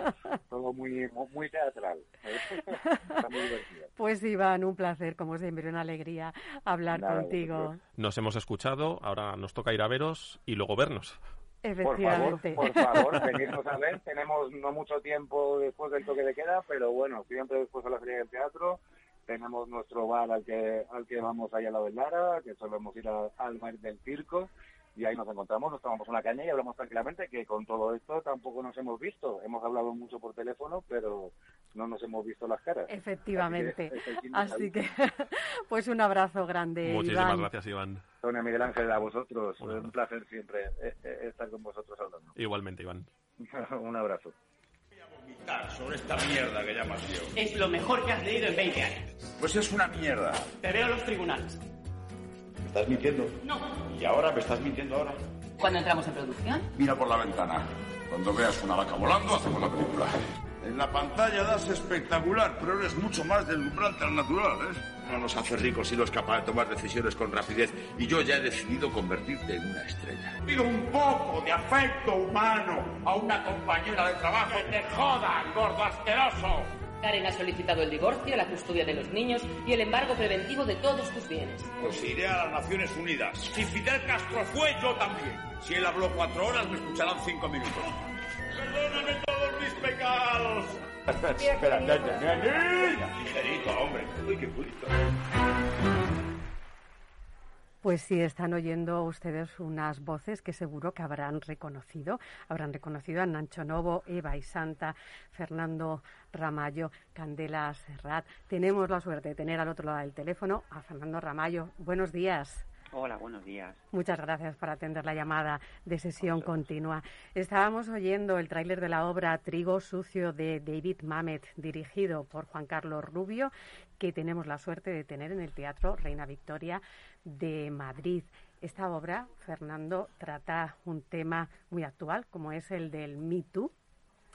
todo muy muy teatral. Está muy divertido. Pues Iván, un placer, como siempre, una alegría hablar Nada, contigo. Nos hemos escuchado, ahora nos toca ir a veros y luego vernos. Por favor, Efectivamente. por favor, venirnos a ver. Tenemos no mucho tiempo después del toque de queda, pero bueno, siempre después de la feria del teatro. Tenemos nuestro bar al que al que vamos allá al lado del Lara, que solemos ir a- al bar del circo. Y ahí nos encontramos, nos tomamos una caña y hablamos tranquilamente, que con todo esto tampoco nos hemos visto. Hemos hablado mucho por teléfono, pero no nos hemos visto las caras. Efectivamente. Así que, Así pues un abrazo grande, Muchísimas Iván. gracias, Iván. Sonia Miguel Ángel, a vosotros. Un placer siempre eh, eh, estar con vosotros hablando. Igualmente, Iván. un abrazo. Vomitar sobre esta mierda que llamas yo. Es lo mejor que has leído en 20 años. Pues es una mierda. Te veo en los tribunales. ¿Me estás mintiendo? No. ¿Y ahora me estás mintiendo ahora? Cuando entramos en producción, Mira por la ventana. Cuando veas una vaca volando, hacemos la película. En la pantalla das espectacular, pero eres mucho más deslumbrante al natural, ¿eh? No nos hace ricos si no es capaz de tomar decisiones con rapidez. Y yo ya he decidido convertirte en una estrella. Pido un poco de afecto humano a una compañera de trabajo. ¡Que te jodan, gordo asqueroso! Karen ha solicitado el divorcio, la custodia de los niños y el embargo preventivo de todos tus bienes. Pues iré a las Naciones Unidas. Si Fidel Castro fue, yo también. Si él habló cuatro horas, me escucharán cinco minutos. Perdóname todos mis pecados. Espera, ya, ya, ya, ya. Ligerito, hombre. Uy, qué purito. Pues sí, están oyendo ustedes unas voces que seguro que habrán reconocido. Habrán reconocido a Nancho Novo, Eva y Santa, Fernando Ramallo, Candela Serrat. Tenemos la suerte de tener al otro lado del teléfono a Fernando Ramallo. Buenos días. Hola, buenos días. Muchas gracias por atender la llamada de sesión continua. Estábamos oyendo el tráiler de la obra Trigo Sucio de David Mamet, dirigido por Juan Carlos Rubio, que tenemos la suerte de tener en el Teatro Reina Victoria de Madrid. Esta obra, Fernando, trata un tema muy actual, como es el del Me Too,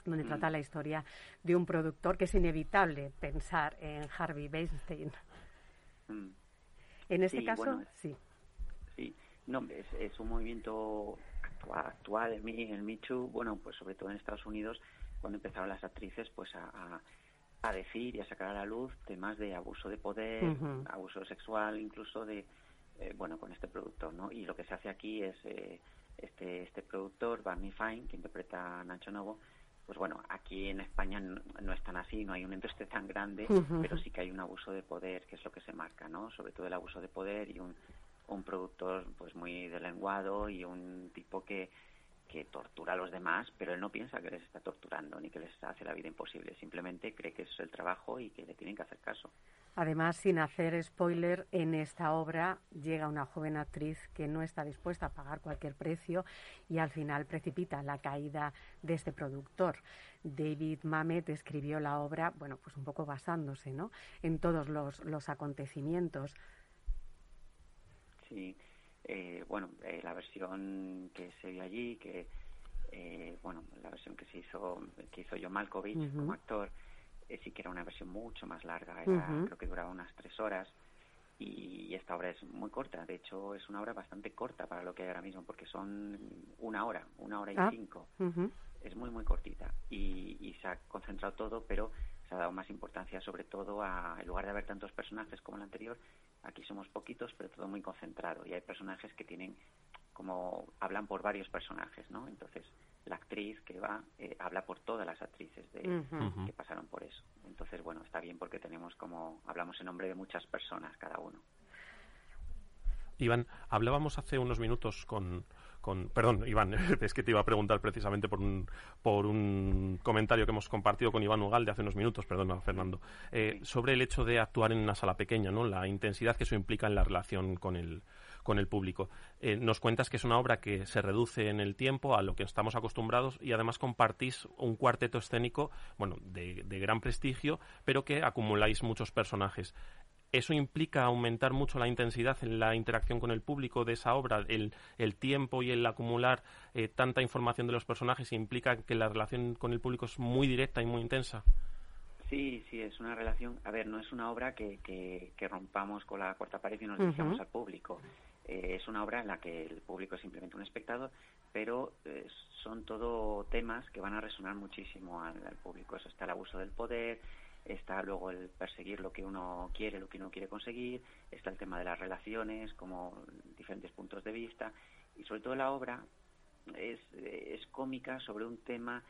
donde trata la historia de un productor que es inevitable pensar en Harvey Weinstein. Mm, En este Sí, caso, bueno, sí. Sí, no, es, es un movimiento actual, actual el, Me, el Me Too, bueno, pues sobre todo en Estados Unidos, cuando empezaron las actrices pues a, a- a decir y a sacar a la luz temas de abuso de poder, abuso sexual, incluso de, eh, bueno, con este productor, ¿no? Y lo que se hace aquí es eh, este, este productor, Barney Fine, que interpreta a Nacho Novo, pues bueno, aquí en España no, no es tan así, no hay un industria tan grande, pero sí que hay un abuso de poder, que es lo que se marca, ¿no? Sobre todo el abuso de poder y un, un productor pues muy de lenguado y un tipo que, que tortura a los demás, pero él no piensa que les está torturando ni que les hace la vida imposible, simplemente cree que es el trabajo y que le tienen que hacer caso. Además, sin hacer spoiler, en esta obra llega una joven actriz que no está dispuesta a pagar cualquier precio y al final precipita la caída de este productor. David Mamet escribió la obra, bueno, pues un poco basándose, ¿no? En todos los, los acontecimientos. Sí, eh, bueno, eh, la versión que se vio allí, que eh, bueno, la versión que se hizo, que hizo John Malkovich como actor, eh, sí que era una versión mucho más larga, era, creo que duraba unas tres horas y esta obra es muy corta, de hecho es una obra bastante corta para lo que hay ahora mismo, porque son una hora, una hora y Ah. cinco. es muy muy cortita y, y se ha concentrado todo pero se ha dado más importancia sobre todo a en lugar de haber tantos personajes como el anterior aquí somos poquitos pero todo muy concentrado. Y hay personajes que tienen como hablan por varios personajes no entonces la actriz que va eh, habla por todas las actrices de, que pasaron por eso. Entonces bueno está bien porque tenemos como hablamos en nombre de muchas personas cada uno. Iván, hablábamos hace unos minutos con, con- Perdón, Iván, es que te iba a preguntar precisamente por un, por un comentario que hemos compartido con Iván Ugal de hace unos minutos, perdona, Fernando, eh, sobre el hecho de actuar en una sala pequeña, ¿no? La intensidad que eso implica en la relación con el, con el público. Eh, nos cuentas que es una obra que se reduce en el tiempo a lo que estamos acostumbrados y además compartís un cuarteto escénico, bueno, de, de gran prestigio, pero que acumuláis muchos personajes. ¿Eso implica aumentar mucho la intensidad en la interacción con el público de esa obra? ¿El, el tiempo y el acumular eh, tanta información de los personajes implica que la relación con el público es muy directa y muy intensa? Sí, sí, es una relación. A ver, no es una obra que, que, rompamos con la cuarta pared y nos dirigamos al público. Eh, es una obra en la que el público es simplemente un espectador, pero eh, son todo temas que van a resonar muchísimo al, al público. Eso está el abuso del poder, está luego el perseguir lo que uno quiere, lo que uno quiere conseguir, está el tema de las relaciones, como diferentes puntos de vista, y sobre todo la obra es, es cómica sobre un tema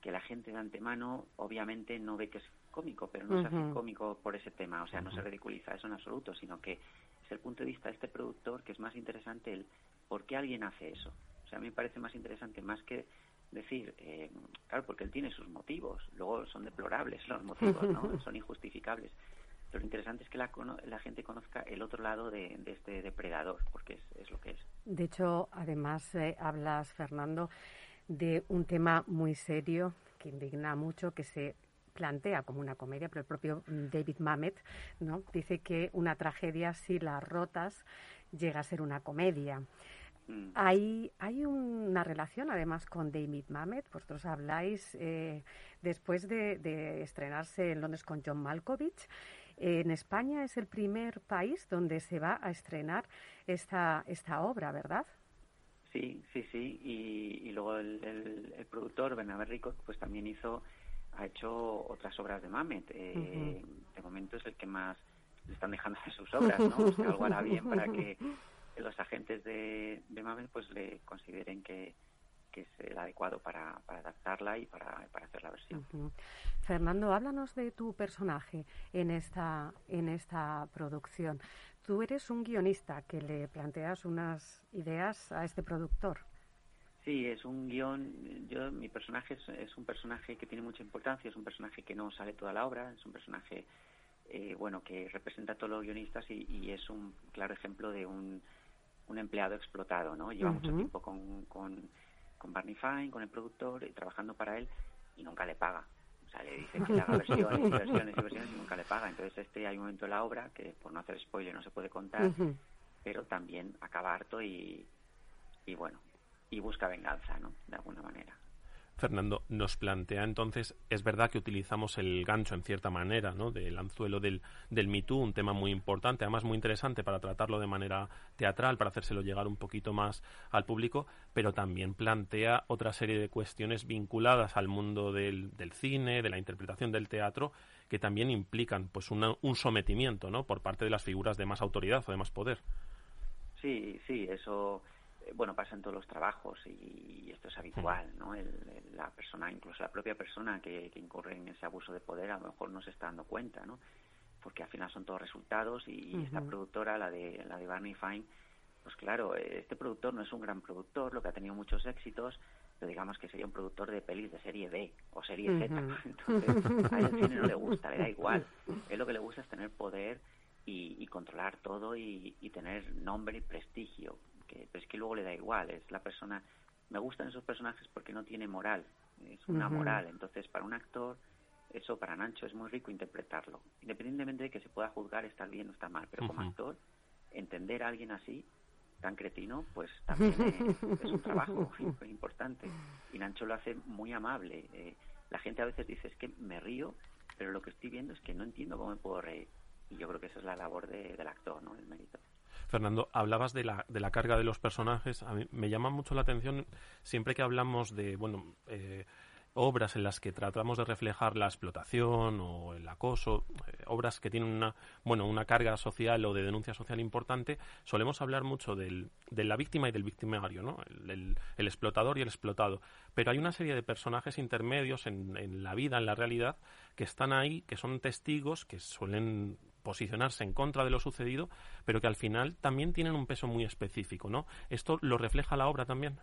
que la gente de antemano obviamente no ve que es cómico, pero no se hace cómico por ese tema, o sea, no se ridiculiza eso en absoluto, sino que es el punto de vista de este productor que es más interesante el por qué alguien hace eso. O sea, a mí me parece más interesante más que decir, eh, claro, porque él tiene sus motivos, luego son deplorables los motivos, ¿no? son injustificables. Pero lo interesante es que la, la gente conozca el otro lado de, este depredador, porque es, lo que es. De hecho, además eh, hablas, Fernando, de un tema muy serio que indigna mucho, que se plantea como una comedia, pero el propio David Mamet ¿no? dice que una tragedia, si la rotas, llega a ser una comedia. Mm. Hay, hay una relación además con David Mamet. Vosotros habláis eh, después de, estrenarse en Londres con John Malkovich. en España es el primer país donde se va a estrenar esta, esta obra, ¿verdad? Sí, sí, sí. Y, luego el, el, productor, Bernabé Rico, pues también hizo, ha hecho otras obras de Mamet. Eh, de momento es el que más le están dejando de sus obras, ¿no? algo hará bien para que los agentes de, de pues le consideren que, es el adecuado para, adaptarla y para, hacer la versión. Fernando, háblanos de tu personaje en esta, en esta producción. Tú eres un guionista que le planteas unas ideas a este productor. Sí, es un guion. Yo, mi personaje es, un personaje que tiene mucha importancia, es un personaje que no sale toda la obra, es un personaje eh, bueno que representa a todos los guionistas y es un claro ejemplo de un un empleado explotado, ¿no? Lleva mucho tiempo con, con, con, Barney Fine, con el productor, y trabajando para él y nunca le paga. O sea, le dice que le haga versiones y versiones y versiones y nunca le paga. Entonces este hay un momento en la obra que por no hacer spoiler no se puede contar, pero también acaba harto y, y bueno, y busca venganza, ¿no? De alguna manera. Fernando, nos plantea entonces, es verdad que utilizamos el gancho en cierta manera, ¿no? Del anzuelo del, del Me un tema muy importante, además muy interesante para tratarlo de manera teatral, para hacérselo llegar un poquito más al público, pero también plantea otra serie de cuestiones vinculadas al mundo del, del cine, de la interpretación del teatro, que también implican pues un sometimiento, ¿no? Por parte de las figuras de más autoridad o de más poder. Sí, sí, eso bueno, pasa en todos los trabajos y, esto es habitual, ¿no? la persona, incluso la propia persona que, incurre en ese abuso de poder, a lo mejor no se está dando cuenta, ¿no? Porque al final son todos resultados y, esta productora, la de, la de Barney Fine, pues claro, este productor no es un gran productor, lo que ha tenido muchos éxitos, pero digamos que sería un productor de pelis de serie B o serie Z. Entonces, a él el cine no le gusta, le da igual. Él lo que le gusta es tener poder y, controlar todo y, y, tener nombre y prestigio que pero es que luego le da igual, es la persona, me gustan esos personajes porque no tiene moral, es una moral, entonces para un actor eso para Nacho es muy rico interpretarlo, independientemente de que se pueda juzgar estar bien o está mal, pero como actor entender a alguien así tan cretino, pues también es, un trabajo importante. Y Nacho lo hace muy amable. Eh, la gente a veces dice, es que me río, pero lo que estoy viendo es que no entiendo cómo me puedo reír. Y yo creo que esa es la labor del actor, ¿no? El mérito. Fernando, hablabas de la, de la carga de los personajes. A mí me llama mucho la atención siempre que hablamos de, bueno, eh, obras en las que tratamos de reflejar la explotación o el acoso, eh, obras que tienen una, bueno, una carga social o de denuncia social importante, solemos hablar mucho del, de la víctima y del victimario, ¿no? El, el, explotador y el explotado. Pero hay una serie de personajes intermedios en, en la vida, en la realidad, que están ahí, que son testigos, que suelen posicionarse en contra de lo sucedido, pero que al final también tienen un peso muy específico, ¿no? ¿Esto lo refleja la obra también?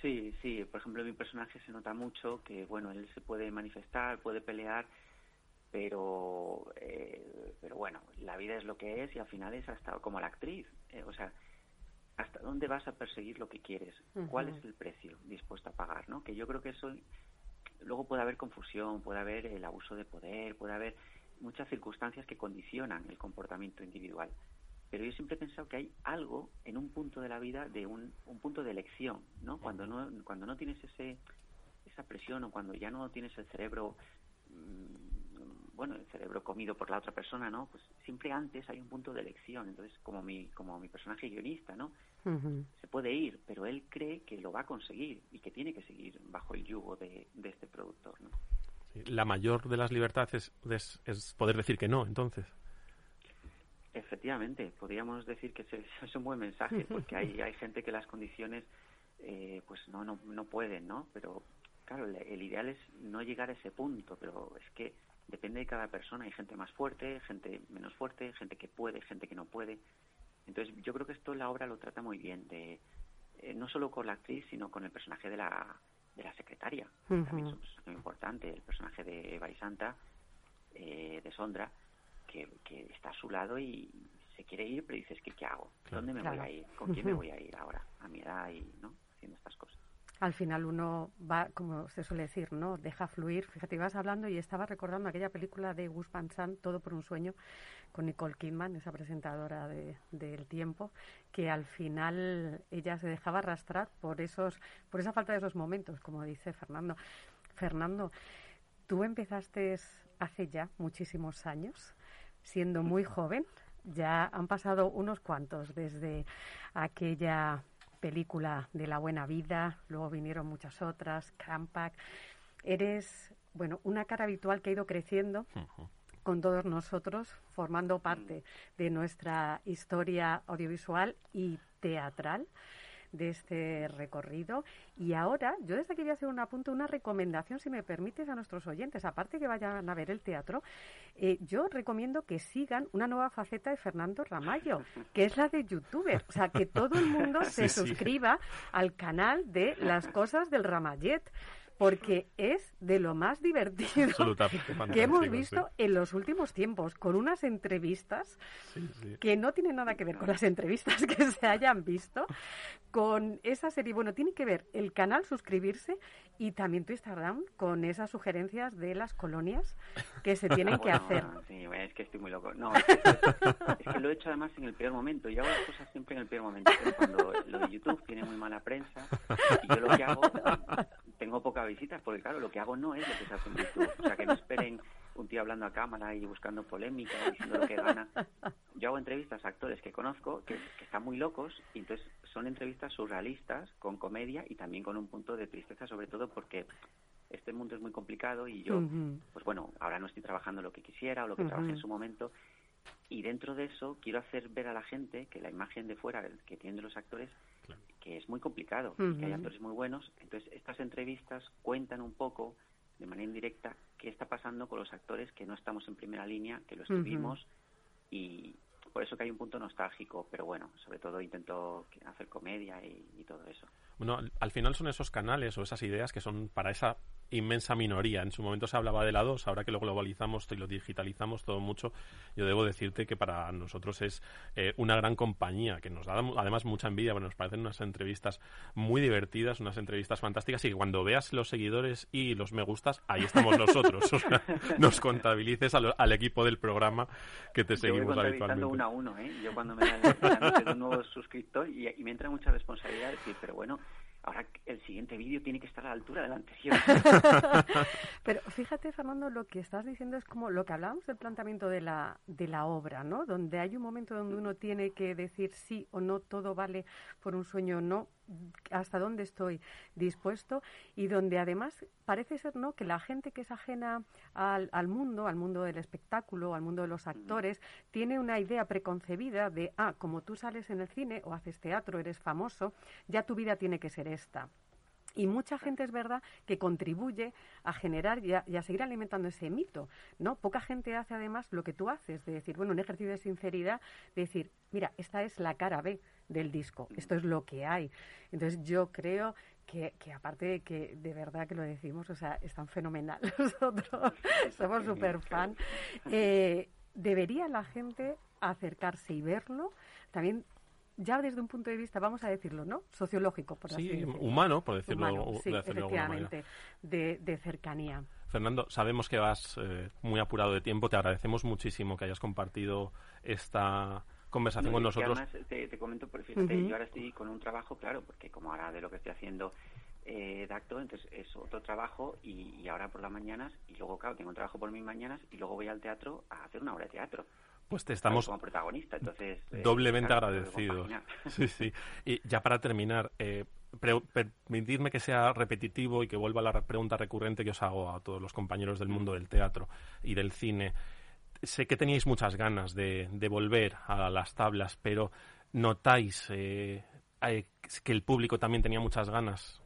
Sí, sí. Por ejemplo, en mi personaje se nota mucho que, bueno, él se puede manifestar, puede pelear, pero, eh, pero bueno, la vida es lo que es y al final es hasta como la actriz. Eh, o sea, hasta dónde vas a perseguir lo que quieres, cuál es el precio dispuesto a pagar, ¿no? Que yo creo que eso luego puede haber confusión, puede haber el abuso de poder, puede haber muchas circunstancias que condicionan el comportamiento individual. Pero yo siempre he pensado que hay algo en un punto de la vida de un, un punto de elección, ¿no? Cuando no cuando no tienes ese esa presión o cuando ya no tienes el cerebro mm, bueno, el cerebro comido por la otra persona, ¿no? Pues siempre antes hay un punto de elección. Entonces, como mi, como mi personaje guionista, ¿no? Se puede ir, pero él cree que lo va a conseguir y que tiene que seguir bajo el yugo de, de este productor, ¿no? La mayor de las libertades es, es, poder decir que no, entonces. Efectivamente, podríamos decir que es, un buen mensaje, porque hay, hay gente que las condiciones eh, pues no, no, no pueden, ¿no? Pero claro, el, el, ideal es no llegar a ese punto, pero es que depende de cada persona. Hay gente más fuerte, gente menos fuerte, gente que puede, gente que no puede. Entonces, yo creo que esto la obra lo trata muy bien, de eh, no solo con la actriz, sino con el personaje de la, de la secretaria. También es un personaje muy importante, el personaje de Eva y Santa, eh, de Sondra, que, que, está a su lado y se quiere ir, pero dices, ¿qué, qué hago? ¿Dónde me claro. voy a ir? ¿Con quién me voy a ir ahora? A mi edad y, ¿no? Haciendo estas cosas al final uno va, como se suele decir, ¿no? Deja fluir. Fíjate, ibas hablando y estaba recordando aquella película de Gus Van Sant, Todo por un sueño, con Nicole Kidman, esa presentadora de, del tiempo, que al final ella se dejaba arrastrar por esos, por esa falta de esos momentos, como dice Fernando. Fernando, tú empezaste hace ya muchísimos años, siendo muy joven. Ya han pasado unos cuantos desde aquella película de la buena vida, luego vinieron muchas otras, Crampack. Eres, bueno, una cara habitual que ha ido creciendo uh -huh. Con todos nosotros, formando parte de nuestra historia audiovisual y teatral de este recorrido. Y ahora, yo desde aquí voy a hacer un apunto, una recomendación, si me permites, a nuestros oyentes. Aparte que vayan a ver el teatro, eh, yo recomiendo que sigan una nueva faceta de Fernando Ramallo, que es la de youtuber. O sea, que todo el mundo se sí, suscriba sí. al canal de Las Cosas del Ramallet porque es de lo más divertido que hemos visto sí. en los últimos tiempos, con unas entrevistas sí, sí. que no tienen nada que ver con las entrevistas que se hayan visto, con esa serie. Bueno, tiene que ver el canal, suscribirse y también tu Instagram con esas sugerencias de las colonias que se tienen que bueno, hacer. Sí, es que estoy muy loco. No, es que, es que, lo he hecho además en el peor momento. Yo hago las cosas siempre en el peor momento. Cuando lo de YouTube tiene muy mala prensa y yo lo que hago tengo pocas visitas porque claro lo que hago no es lo que se hace en YouTube o sea que no esperen un tío hablando a cámara y buscando polémica diciendo lo que gana yo hago entrevistas a actores que conozco que, que, están muy locos y entonces son entrevistas surrealistas con comedia y también con un punto de tristeza sobre todo porque este mundo es muy complicado y yo uh -huh. pues bueno ahora no estoy trabajando lo que quisiera o lo que uh -huh. trabajé en su momento y dentro de eso quiero hacer ver a la gente que la imagen de fuera que tienen de los actores. Que es muy complicado, uh -huh. que hay actores muy buenos. Entonces, estas entrevistas cuentan un poco, de manera indirecta, qué está pasando con los actores que no estamos en primera línea, que lo estuvimos, uh -huh. y por eso que hay un punto nostálgico, pero bueno, sobre todo intento hacer comedia y, y todo eso. Bueno, al final son esos canales o esas ideas que son para esa inmensa minoría. En su momento se hablaba de la 2, ahora que lo globalizamos y lo digitalizamos todo mucho, yo debo decirte que para nosotros es eh, una gran compañía, que nos da además mucha envidia, bueno, nos parecen unas entrevistas muy divertidas, unas entrevistas fantásticas, y que cuando veas los seguidores y los me gustas, ahí estamos nosotros. o sea, nos contabilices al, al, equipo del programa que te yo seguimos voy habitualmente. uno a uno, ¿eh? Yo cuando me dan un nuevo suscriptor y, y me entra mucha responsabilidad decir, pero bueno, ahora el siguiente vídeo tiene que estar a la altura del anterior. Pero fíjate, Fernando, lo que estás diciendo es como lo que hablábamos del planteamiento de la, de la obra, ¿no? Donde hay un momento donde uno tiene que decir sí o no, todo vale por un sueño o no, hasta dónde estoy dispuesto y donde además parece ser no que la gente que es ajena al, al mundo, al mundo del espectáculo, al mundo de los actores, tiene una idea preconcebida de, ah, como tú sales en el cine o haces teatro, eres famoso, ya tu vida tiene que ser esta. Y mucha gente es verdad que contribuye a generar y a, y a, seguir alimentando ese mito, ¿no? Poca gente hace además lo que tú haces, de decir, bueno, un ejercicio de sinceridad, de decir, mira, esta es la cara B del disco, esto es lo que hay. Entonces yo creo que, que aparte de que de verdad que lo decimos, o sea, están fenomenal nosotros, somos súper fan, eh, debería la gente acercarse y verlo, también ya desde un punto de vista, vamos a decirlo, ¿no? Sociológico, por así Sí, decirlo. humano, por decirlo, Humano, sí, de decirlo de alguna manera. efectivamente, de, de cercanía. Fernando, sabemos que vas eh, muy apurado de tiempo. Te agradecemos muchísimo que hayas compartido esta conversación No, con nosotros. además te, te comento, porque fíjate, Ujú. yo ahora estoy con un trabajo, claro, porque como ahora de lo que estoy haciendo eh, de acto, entonces es otro trabajo y, y ahora por las mañanas, y luego, claro, tengo un trabajo por mis mañanas y luego voy al teatro a hacer una obra de teatro. Pues te estamos Como protagonista, entonces... eh, doblemente agradecidos. Sí, sí. Y ya para terminar, eh, permitidme que sea repetitivo y que vuelva a la re- pregunta recurrente que os hago a todos los compañeros del mundo del teatro y del cine. Sé que teníais muchas ganas de, de volver a las tablas, pero ¿notáis eh, eh, que el público también tenía muchas ganas?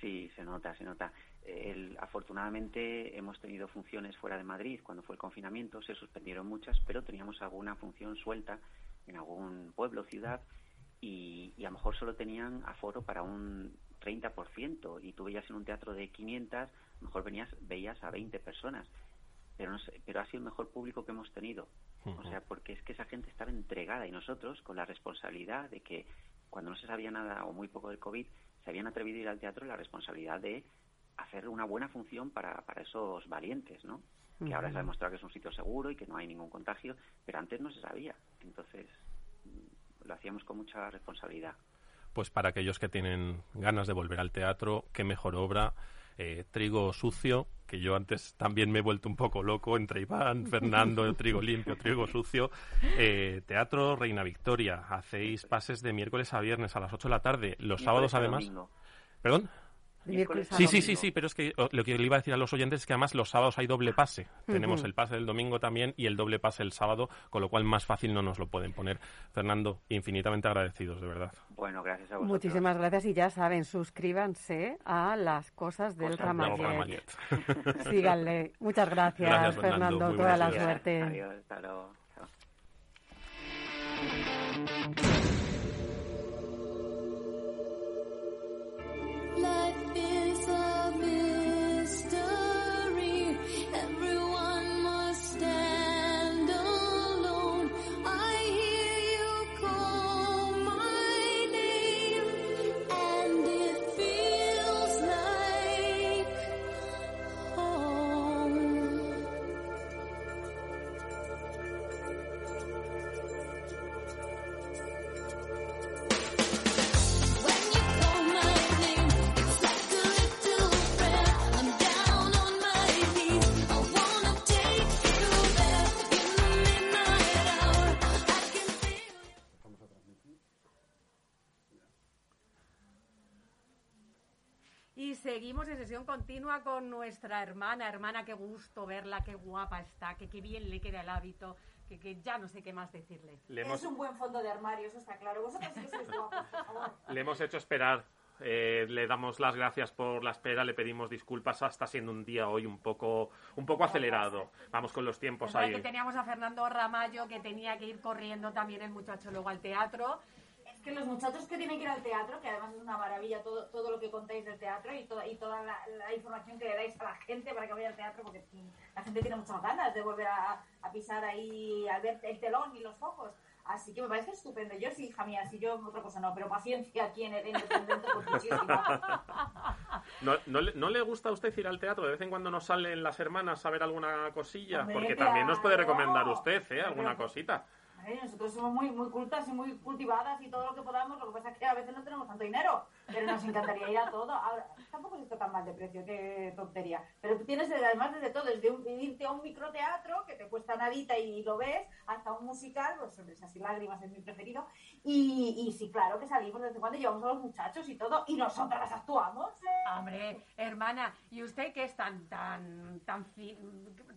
Sí, se nota, se nota. El- afortunadamente hemos tenido funciones fuera de Madrid cuando fue el confinamiento, se suspendieron muchas, pero teníamos alguna función suelta en algún pueblo, ciudad, y, y a lo mejor solo tenían aforo para un 30%, y tú veías en un teatro de 500, a lo mejor venías, veías a 20 personas, pero, no sé, pero ha sido el mejor público que hemos tenido. O sea, porque es que esa gente estaba entregada y nosotros con la responsabilidad de que cuando no se sabía nada o muy poco del COVID, se habían atrevido a ir al teatro la responsabilidad de hacer una buena función para, para esos valientes, ¿no? Que ahora se ha demostrado que es un sitio seguro y que no hay ningún contagio, pero antes no se sabía. Entonces, mm, lo hacíamos con mucha responsabilidad. Pues para aquellos que tienen ganas de volver al teatro, qué mejor obra. eh, Trigo Sucio, que yo antes también me he vuelto un poco loco entre Iván, Fernando, Trigo Limpio, Trigo Sucio. Eh, teatro Reina Victoria, hacéis pases de miércoles a viernes a las 8 de la tarde. Los Miércoles sábados además... domingo. ¿Perdón? Miércoles Sí, sí, sí, sí, pero es que oh, lo que le iba a decir a los oyentes es que además los sábados hay doble pase. Tenemos el pase del domingo también y el doble pase el sábado, con lo cual más fácil no nos lo pueden poner. Fernando, infinitamente agradecidos, de verdad. Bueno, gracias a vosotros. Muchísimas gracias y ya saben, suscríbanse a las cosas del Cosas Ramallet. Ramallet. Síganle. Muchas gracias, Gracias, Fernando. Toda la suerte. Adiós, hasta luego. Chao. Sesión continua con nuestra hermana. Hermana, qué gusto verla, qué guapa está, que qué bien le queda el hábito, que, que ya no sé qué más decirle. Le Es un buen fondo de armario, eso está claro. Vosotros sí que sois guapos, por favor. Le hemos hecho esperar. Eh, le damos las gracias por la espera, le pedimos disculpas. Está siendo un día hoy un poco, un poco acelerado. Vamos con los tiempos ahí. que teníamos a Fernando Ramallo, que tenía que ir corriendo también el muchacho luego al teatro. Que los muchachos que tienen que ir al teatro, que además es una maravilla todo, todo lo que contáis del teatro y toda, y toda la, la información que le dais a la gente para que vaya al teatro, porque la gente tiene muchas ganas de volver a, a pisar ahí, al ver el telón y los focos. Así que me parece estupendo. Yo sí, hija mía, si yo otra cosa no, pero paciencia aquí en el Independiente, pues. ¿No, no, le, no le gusta a usted ir al teatro? ¿De vez en cuando nos salen las hermanas a ver alguna cosilla? Hombre, Porque también nos puede recomendar usted, ¿eh? Alguna cosita. Ay, Nosotros somos muy, muy cultas y muy cultivadas y todo lo que podamos, lo que pasa es que a veces no tenemos tanto dinero, pero nos encantaría ir a todo. Ahora, tampoco está tan mal de precio, qué tontería. Pero tú tienes además desde todo, desde un, irte a un microteatro que te cuesta nadita y lo ves, hasta un musical, pues Sonrisas y Lágrimas es mi preferido. Y, y sí, claro que salimos desde cuando llevamos a los muchachos y todo, y nosotras actuamos. Hombre, hermana, ¿y usted qué es tan tan tan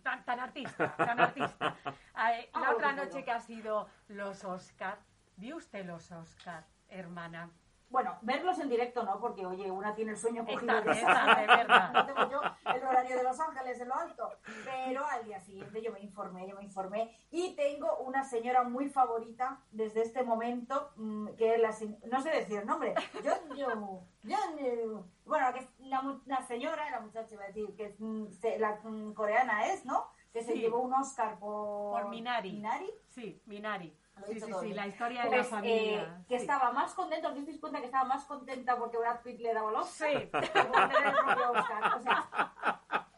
tan, tan artista, tan artista? La lo otra que noche que ha sido los Oscar, ¿vio usted los Oscar, hermana? Bueno, verlos en directo no, porque oye, una tiene el sueño cogido de esta, de verdad. No tengo yo el horario de Los Ángeles en lo alto. Pero al día siguiente yo me informé, yo me informé. Y tengo una señora muy favorita desde este momento, mm, que es la no sé decir el nombre. Yeonju, Yeonju. Bueno, que es la, mu- la señora, la muchacha iba a decir, que mm, se- la mm, coreana es, ¿no? Que se Sí. llevó un Oscar por... Por Minari. Minari. Sí, Minari. Sí, sí, sí, la historia de Pues, la familia. eh, que sí. estaba más contenta, ¿os disteis cuenta que estaba más contenta porque Brad Pitt le daba Oscar? Sí.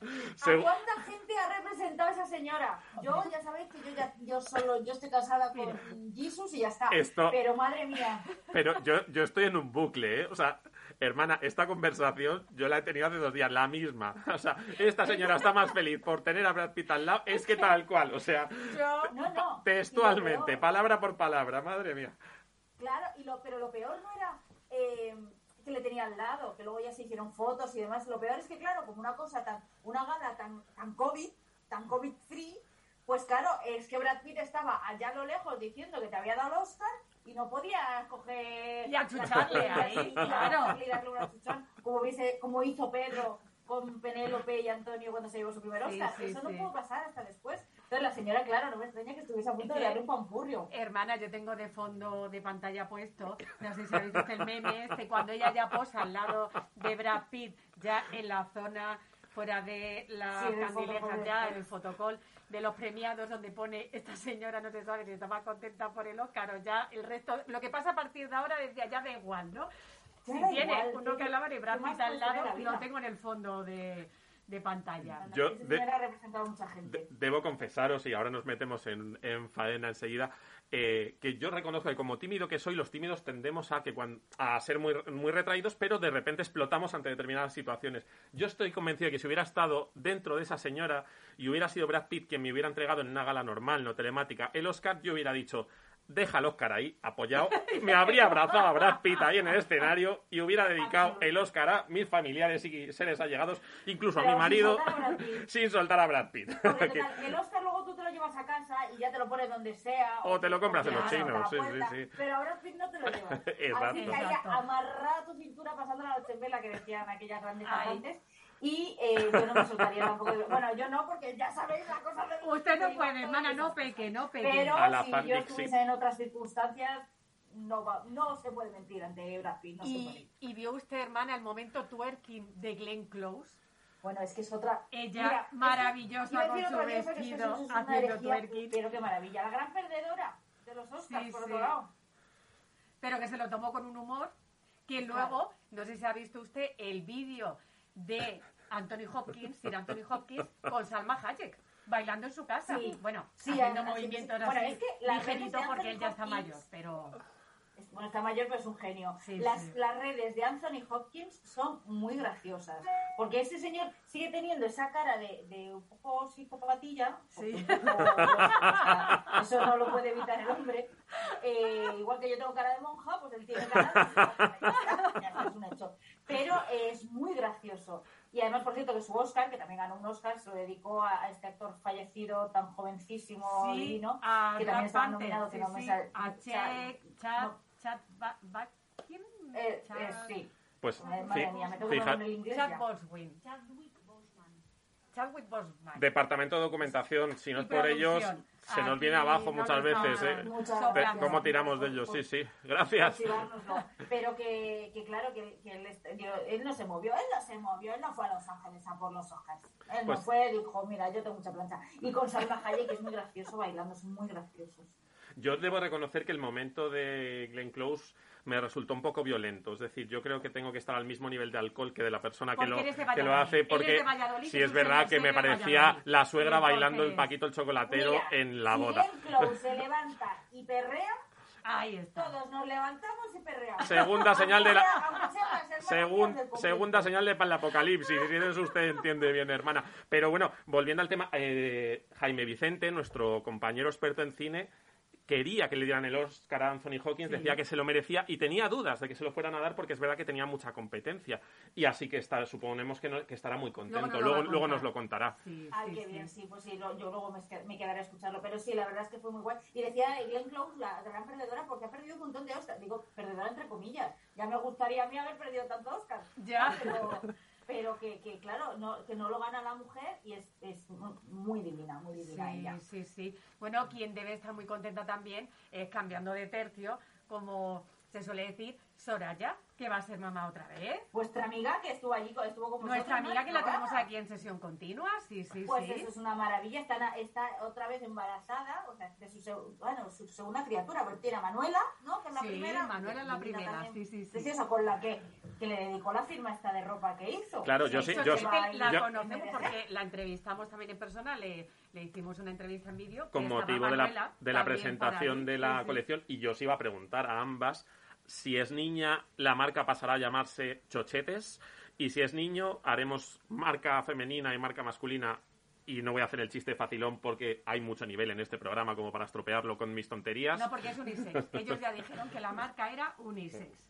O sea, ¿a cuánta gente ha representado esa señora? Yo, ya sabéis que yo ya yo solo, yo estoy casada con Jesus y ya está. Esto- Pero madre mía, Pero yo, yo estoy en un bucle, ¿eh? O sea, hermana, esta conversación yo la he tenido hace dos días, la misma. O sea, esta señora está más feliz por tener a Brad Pitt al lado, es que tal cual, o sea, yo, no, no. textualmente, peor- palabra por palabra, madre mía. Claro, y lo, pero lo peor no era eh, que le tenía al lado, que luego ya se hicieron fotos y demás. Lo peor es que, claro, como una cosa tan, una gala tan, tan COVID, tan COVID-free, pues claro, es que Brad Pitt estaba allá a lo lejos diciendo que te había dado el Oscar y no podía coger... Y achucharle ahí, claro. y darle un achuchón, como, hubiese- como hizo Pedro con Penélope y Antonio cuando se llevó su primer Oscar. sí, Eso no pudo pasar hasta después. Entonces la señora, claro, no me extraña que estuviese a punto de darle un pampurrio. Hermana, yo tengo de fondo de pantalla puesto, no sé si habéis visto el meme este, cuando ella ya posa al lado de Brad Pitt, ya en la zona fuera de la Sí, ya en el fotocall de los premiados, donde pone esta señora no se sabe si está más contenta por el Oscar o ya el resto, lo que pasa a partir de ahora decía ya da igual, ¿no? Ya Si tiene igual, uno ¿qué- que hablaba de Brad Pitt al lado, la lo tengo en el fondo de, de pantalla. Yo de- ha representado a mucha gente. De- debo confesaros, y ahora nos metemos en, en faena enseguida, eh, que yo reconozco que como tímido que soy, los tímidos tendemos a que a ser muy, muy retraídos, pero de repente explotamos ante determinadas situaciones. Yo estoy convencido de que si hubiera estado dentro de esa señora y hubiera sido Brad Pitt quien me hubiera entregado en una gala normal, no telemática, el Oscar, yo hubiera dicho, deja el Oscar ahí, apoyado, me habría abrazado a Brad Pitt ahí en el escenario y hubiera dedicado el Oscar a mis familiares y seres allegados, incluso a Pero mi sin marido, soltar a Brad Pitt. sin soltar a Brad Pitt. Porque, Que- total, el Oscar luego tú te lo llevas a casa y ya te lo pones donde sea. O te lo compras en los chinos, sí, la sí, sí. Pero ahora Pitt no te lo llevas. Exacto. Así que ahí Exacto. amarrada a tu cintura pasando la noche en vela que decían aquellas grandes cantantes. Y eh, yo no me soltaría tampoco. Bueno, yo no, porque ya sabéis la cosa de... Usted no de- puede, hermana, no peque, no peque. Pero A la si yo estuviese en otras circunstancias, no, va- no se puede mentir ante Brad Pitt, no se puede. Y, y vio usted, hermana, el momento twerking de Glenn Close. Bueno, es que es otra... Ella Mira, maravillosa con su es que vestido haciendo twerking. Pero qué maravilla. La gran perdedora de los Oscars, Sí, por sí. otro lado. Pero que se lo tomó con un humor que Claro. luego, no sé si ha visto usted el vídeo de Anthony Hopkins, Sir Anthony Hopkins, con Salma Hayek, bailando en su casa. Sí. Bueno, Sí, haciendo así- movimientos sí. Bueno, así, es que ligerito porque él ya está Hopkins- mayor, pero... Bueno, está mayor, pero es un genio. Sí, las, sí. las redes de Anthony Hopkins son muy graciosas. Porque ese señor sigue teniendo esa cara de, de un poco psicopatilla. Sí. un poco- eso no lo puede evitar el hombre. Eh, igual que yo tengo cara de monja, pues él tiene cara de es un hecho. Pero es muy gracioso. Y además, por cierto, que su Oscar, que también ganó un Oscar, se lo dedicó a, a este actor fallecido tan jovencísimo, Sí, divino, a que también estaba Panther, nominado, que sí, no me sí, sale- a Cha- Chet, Chad, no. Chad. Eh, Chad- eh, sí. Pues, madre mía, me tengo que fija- el inglés Chad. Boswin. Chadwick Boseman. Departamento de Documentación, si no es por ellos. Se nos viene abajo no muchas veces. ¿eh? Muchas Soplando. gracias. ¿Cómo tiramos de ellos? Sí, sí. Gracias. Archivárnoslo. Pero que, que claro, que, que él, no se movió, él no se movió, él no fue a Los Ángeles a por los Oscars. Él Pues- no fue, dijo, mira, yo tengo mucha plancha. Y con Salma Hayek, que es muy gracioso bailando, son muy graciosos. Yo debo reconocer que el momento de Glenn Close me resultó un poco violento. Es decir, yo creo que tengo que estar al mismo nivel de alcohol que de la persona que lo, que lo hace, porque si es verdad que me parecía la suegra bailando el Paquito el Chocolatero Mira, en la si boda. Close se levanta y perrea, Ahí está. todos nos levantamos y perreamos. Segunda señal de la- Segun- segunda señal de para el apocalipsis, si eso usted entiende bien, hermana. Pero bueno, volviendo al tema, eh, Jaime Vicente, nuestro compañero experto en cine, quería que le dieran el Oscar a Anthony Hawkins, Sí. decía que se lo merecía y tenía dudas de que se lo fueran a dar porque es verdad que tenía mucha competencia. Y así que está, suponemos que, no- que estará muy contento. Luego, luego contar. nos lo contará. Sí, Ay, sí, qué sí. bien, sí, pues sí, lo- yo luego me, me quedaré a escucharlo. Pero sí, la verdad es que fue muy guay. Y decía Glenn Close, la gran perdedora, porque ha perdido un montón de Oscars. Digo, perdedora entre comillas. Ya me gustaría a mí haber perdido tantos Oscars. Ya. Pero, pero que, que, claro, no, que no lo gana la mujer y es, es muy divina, muy divina ella. Sí, sí, sí. Bueno, quien debe estar muy contenta también es cambiando de tercio, como se suele decir, Soraya, que va a ser mamá otra vez. Vuestra amiga que estuvo allí, estuvo vosotros, Nuestra amiga que la tenemos aquí en sesión continua, sí, sí, Pues sí. eso es una maravilla, está, está otra vez embarazada, o sea, de su, bueno, su segunda criatura, porque tiene a Manuela, ¿no? Que es la Sí, primera. Manuela es la primera, también, sí, sí, sí. Preciosa, con la que, que le dedicó la firma esta de ropa que hizo. Claro, yo sí- Eso yo que sí- Es la ahí conocemos porque la entrevistamos también en persona, le, le hicimos una entrevista en vídeo. con motivo de la, de la presentación de la Sí, sí. colección y yo os iba a preguntar a ambas si es niña la marca pasará a llamarse Chochetes y si es niño haremos marca femenina y marca masculina y no voy a hacer el chiste facilón porque hay mucho nivel en este programa como para estropearlo con mis tonterías. No, porque es unisex. Ellos ya dijeron que la marca era unisex.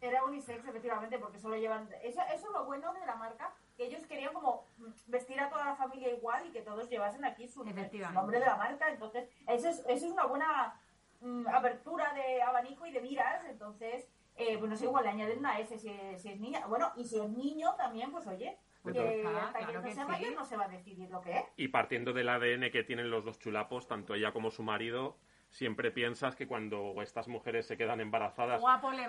Era unisex, efectivamente, porque solo llevan... Eso, eso es lo bueno de la marca, que ellos querían como vestir a toda la familia igual y que todos llevasen aquí su, nombre de la marca. Entonces, eso es, eso es una buena mm, apertura de abanico y de miras. Entonces, eh, pues no sé, igual le añaden una S si es, si es niña. Bueno, y si es niño también, pues oye, que ah, hasta que no sea sí. mayor no se va a decidir lo que es. Y partiendo del ADN que tienen los dos chulapos, tanto ella como su marido, siempre piensas que cuando estas mujeres se quedan embarazadas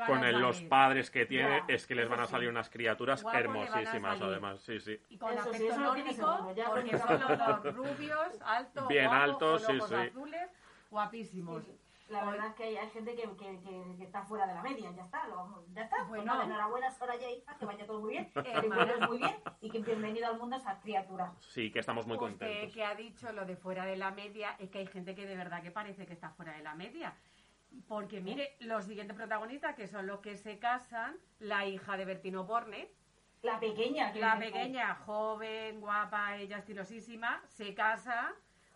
con el- los padres que tiene, Ya, es que les van a sí. salir unas criaturas Guapo hermosísimas, además. Sí, sí. Y con Eso sí, aspecto tiene nórdico, porque son los dos rubios, altos, Bien guapos, altos, sí, sí. azules, guapísimos. Sí, La verdad es que hay, hay gente que, que, que- que está fuera de la media, ya está, lo vamos- ya está. Pues Bueno. nada, enhorabuena, Soraya, hija, que vaya todo muy bien, que Hermana. vayas muy bien y que bienvenido al mundo esa criatura. Sí, que estamos muy Usted contentos. que ha dicho lo de fuera de la media, es que hay gente que de verdad que parece que está fuera de la media. Porque mire, los siguientes protagonistas, que son los que se casan, la hija de Bertino Borne, La pequeña, que la pequeña, joven, guapa, ella estilosísima, se casa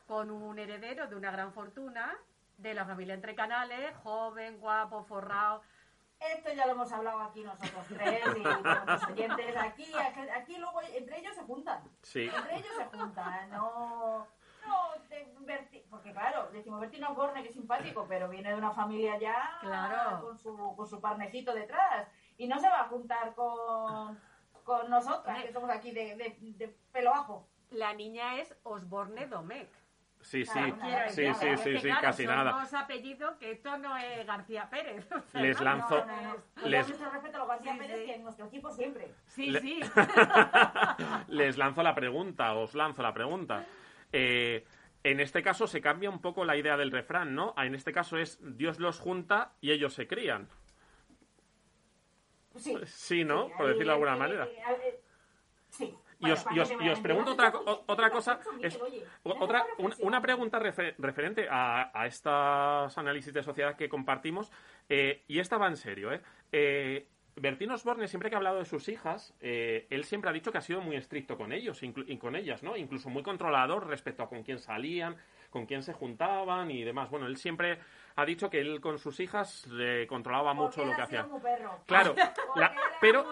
con un heredero de una gran fortuna, de la familia Entre Canales, joven, guapo, forrado. Esto ya lo hemos hablado aquí nosotros tres y con los oyentes. Aquí, aquí, aquí luego entre ellos se juntan. Sí. Entre ellos se juntan. No, no, de Berti- porque claro, decimos Bertino Borne que es simpático, pero viene de una familia ya Claro. con su, con su parnecito detrás. Y no se va a juntar con, con nosotras, que somos aquí de, de, de pelo bajo. La niña es Osborne Domecq. Sí, sí, Claro, sí, sí, sí, que, sí, claro, casi nada. dos apellidos que esto no es García Pérez. o sea, Les lanzo- No, no, no. Con Les- nuestro respeto a los García Sí, Pérez, sí. que en nuestro equipo siempre. Sí, Le- sí. Les lanzo la pregunta, os lanzo la pregunta. Eh, en este caso se cambia un poco la idea del refrán, ¿no? En este caso es Dios los junta y ellos se crían. Sí. Sí, ¿no? Sí, Por ahí, decirlo de alguna manera. eh, eh, sí. Y os, y os- y os pregunto otra, otra cosa, es- otra, una pregunta refer- referente a, a estos análisis de sociedad que compartimos, eh, y esta va en serio, ¿eh? eh Bertín Osborne, siempre que ha hablado de sus hijas, eh, él siempre ha dicho que ha sido muy estricto con ellos y con ellas, ¿no? Incluso muy controlador respecto a con quién salían, con quién se juntaban y demás. Bueno, él siempre ha dicho que él con sus hijas le controlaba mucho lo que ha sido hacían. muy perro. Claro, la- pero,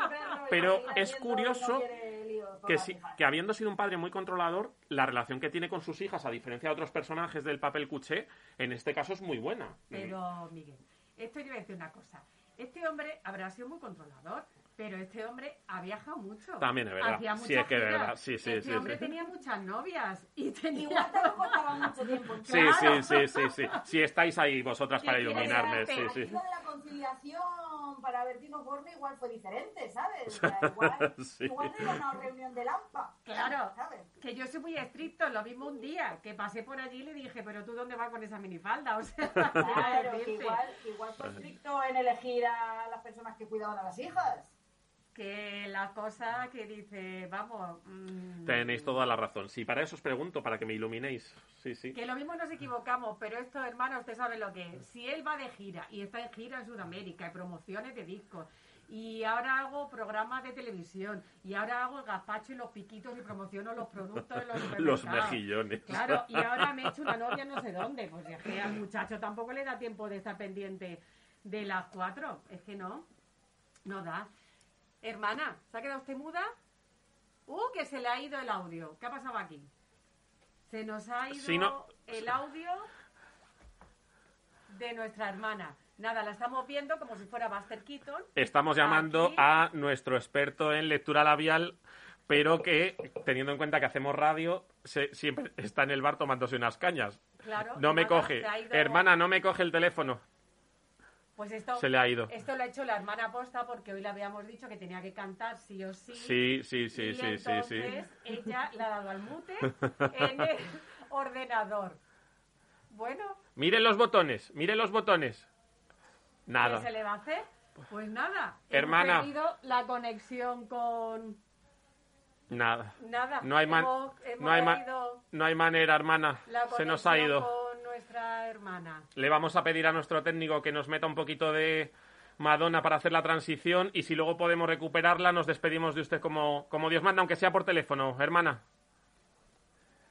pero es y no curioso quiere lío con que, si- que habiendo sido un padre muy controlador, la relación que tiene con sus hijas, a diferencia de otros personajes del papel cuché, en este caso es muy buena. Pero, Miguel, esto yo voy a decir una cosa. Este hombre habrá sido muy controlador, pero este hombre ha viajado mucho. También es verdad. Hacía Sí, es que es verdad. Sí, sí, este sí, hombre sí. tenía muchas novias y tenía... Igual tampoco estaba mucho tiempo. en Sí, casa. sí, sí, sí, sí. Sí, estáis ahí vosotras para ¿Qué quieres iluminarme. Sí, sí. lo de la conciliación para Bertino Borne igual fue diferente, ¿sabes? O sea, igual, Sí. igual no era una reunión de lampa. Claro, ¿sabes? que yo soy muy estricto, lo mismo un día, que pasé por allí y le dije, pero tú dónde vas con esa minifalda, o sea, Claro, que igual, igual fue estricto en elegir a las personas que cuidaban a las hijas. Que la cosa que dice, vamos, mm, Tenéis toda la razón. Sí, para eso os pregunto, para que me iluminéis. Sí, sí. que lo mismo nos equivocamos, pero esto, hermano, usted sabe lo que es. Si él va de gira y está en gira en Sudamérica, y promociones de discos, y ahora hago programas de televisión, y ahora hago el gazpacho y los piquitos y promociono los productos de los Los mejillones. Claro, y ahora me he hecho una novia no sé dónde. Pues es que al muchacho tampoco le da tiempo de estar pendiente de las cuatro. Es que no, no da. Hermana, ¿se ha quedado usted muda? Uh, que se le ha ido el audio. ¿Qué ha pasado aquí? Se nos ha ido Si no- el audio de nuestra hermana. Nada, la estamos viendo como si fuera Buster Keaton. Estamos llamando Aquí. a nuestro experto en lectura labial, pero que, teniendo en cuenta que hacemos radio, se- siempre está en el bar tomándose unas cañas. Claro, No me coge. Hermana, no me coge el teléfono. Pues esto, Se le ha ido. Esto lo ha hecho la hermana posta porque hoy le habíamos dicho que tenía que cantar sí o sí. Sí, sí, sí, y sí, sí, sí. entonces ella le ha dado al mute en el ordenador. Bueno, Miren los botones, miren los botones. ¿qué Nada. se le va a hacer? Pues nada. Hermana. Hemos perdido la conexión con... Nada. Nada. No hay, man- Hemos- hemos no hay, ma- no hay manera, hermana. Se nos ha ido. con hermana. Le vamos a pedir a nuestro técnico que nos meta un poquito de Madonna para hacer la transición y si luego podemos recuperarla nos despedimos de usted como, como Dios manda, aunque sea por teléfono, hermana.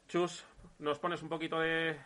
Chus, nos pones un poquito de...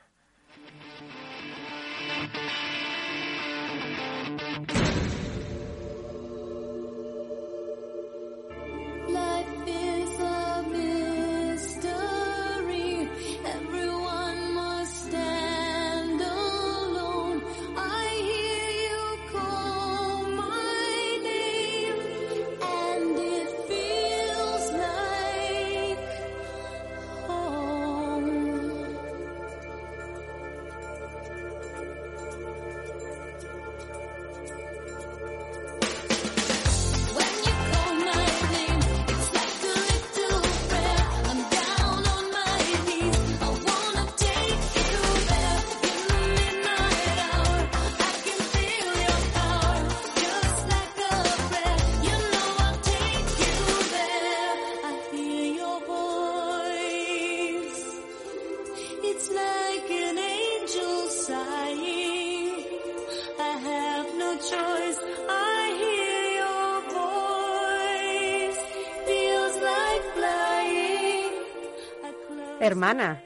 Hermana,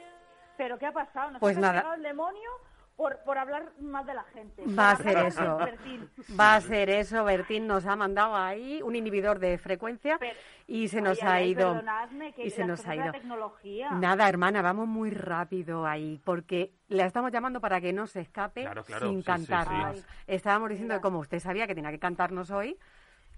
¿Pero qué ha pasado? ¿Nos Pues ha nada. el demonio por, por hablar más de la gente? va a ser eso. Va a ser eso. Bertín nos ha mandado ahí un inhibidor de frecuencia y se nos Ay, ha ido. perdonadme, que y se nos ha ido. tecnología. Nada, hermana, vamos muy rápido ahí, porque la estamos llamando para que no se escape Claro, claro, sin sí, sí, cantarnos. sí. Estábamos diciendo que como usted sabía que tenía que cantarnos hoy,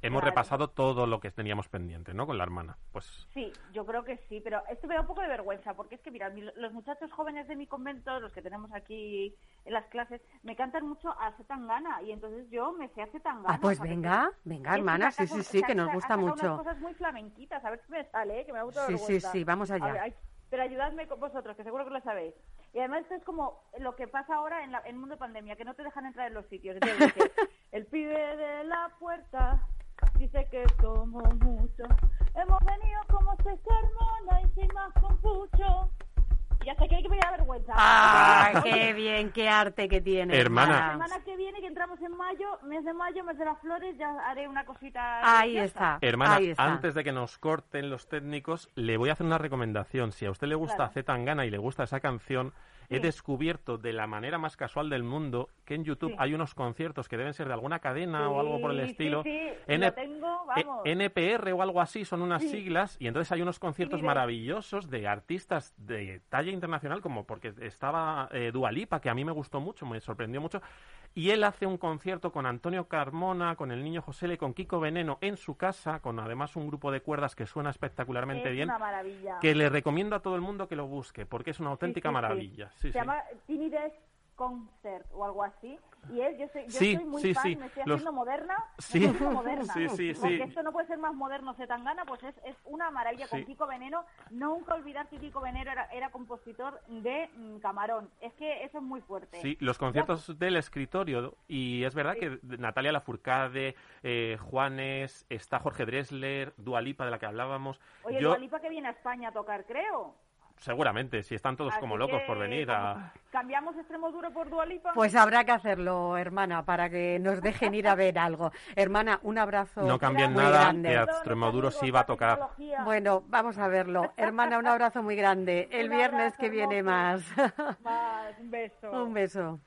Hemos Claro. repasado todo lo que teníamos pendiente, ¿no? Con la hermana. Pues Sí, yo creo que sí, pero esto me da un poco de vergüenza, porque es que, mira, mi- los muchachos jóvenes de mi convento, los que tenemos aquí en las clases, me cantan mucho a Zetangana, y entonces yo me sé a Zetangana. ah, pues venga, venga, hermana, sí, sí, sí, que nos gusta mucho. unas cosas muy flamenquitas, a ver si me sale, ¿eh? que me da mucha Sí, sí, vergüenza. sí, vamos allá. A ver, ay, pero ayudadme con vosotros, que seguro que lo sabéis. Y además esto es como lo que pasa ahora en, la, en el mundo de pandemia, que no te dejan entrar en los sitios. Entonces el pibe de la puerta dice que somos muchos. Hemos venido como seis hermanas y sin más con pucho. Y ya sé que hay que me da vergüenza. ¡Ah, qué bien, qué arte que tiene! Hermana. La hermana. semana que viene, que entramos en mayo, mes de mayo, mes de las flores, ya haré una cosita. Ahí está, Hermana, ahí está. antes de que nos corten los técnicos, le voy a hacer una recomendación. Si a usted le gusta Claro. Z Tangana y le gusta esa canción, he descubierto de la manera más casual del mundo que en YouTube Sí. hay unos conciertos que deben ser de alguna cadena o algo por el estilo. Sí, N- tengo, E- vamos. NPR o algo así son unas siglas y entonces hay unos conciertos maravillosos de artistas de talla internacional como porque estaba eh, Dua Lipa que a mí me gustó mucho, me sorprendió mucho y él hace un concierto con Antonio Carmona, con el niño José y con Kiko Veneno en su casa con además un grupo de cuerdas que suena espectacularmente es bien una maravilla. que le recomiendo a todo el mundo que lo busque porque es una auténtica maravilla. Sí, Se sí. llama Tiny Desk Concert o algo así. Y él, yo soy, yo Sí, soy muy sí, fan, sí. me estoy Los- haciendo moderna. Sí. me estoy moderna. Sí, sí, sí. Porque esto no puede ser más moderno Zetangana, pues es, es una maravilla. Con. Kiko Veneno, nunca olvidar que Kiko Veneno era, era compositor de mm, Camarón. Es que eso es muy fuerte. Sí, los conciertos del escritorio. Y es verdad que Natalia Lafourcade, eh, Juanes, está Jorge Dressler, Dualipa de la que hablábamos. Oye, Yo, Dua Lipa que viene a España a tocar, creo. Seguramente, si están todos Así como locos que, por venir a... ¿Cambiamos extremo duro por Dualipa? Pues habrá que hacerlo, hermana, para que nos dejen ir a ver algo. Hermana, un abrazo. No cambien muy nada, grande. que a Extremoduro sí va a tocar. Bueno, vamos a verlo. Hermana, un abrazo muy grande. El viernes que viene más. Más, un beso. un beso.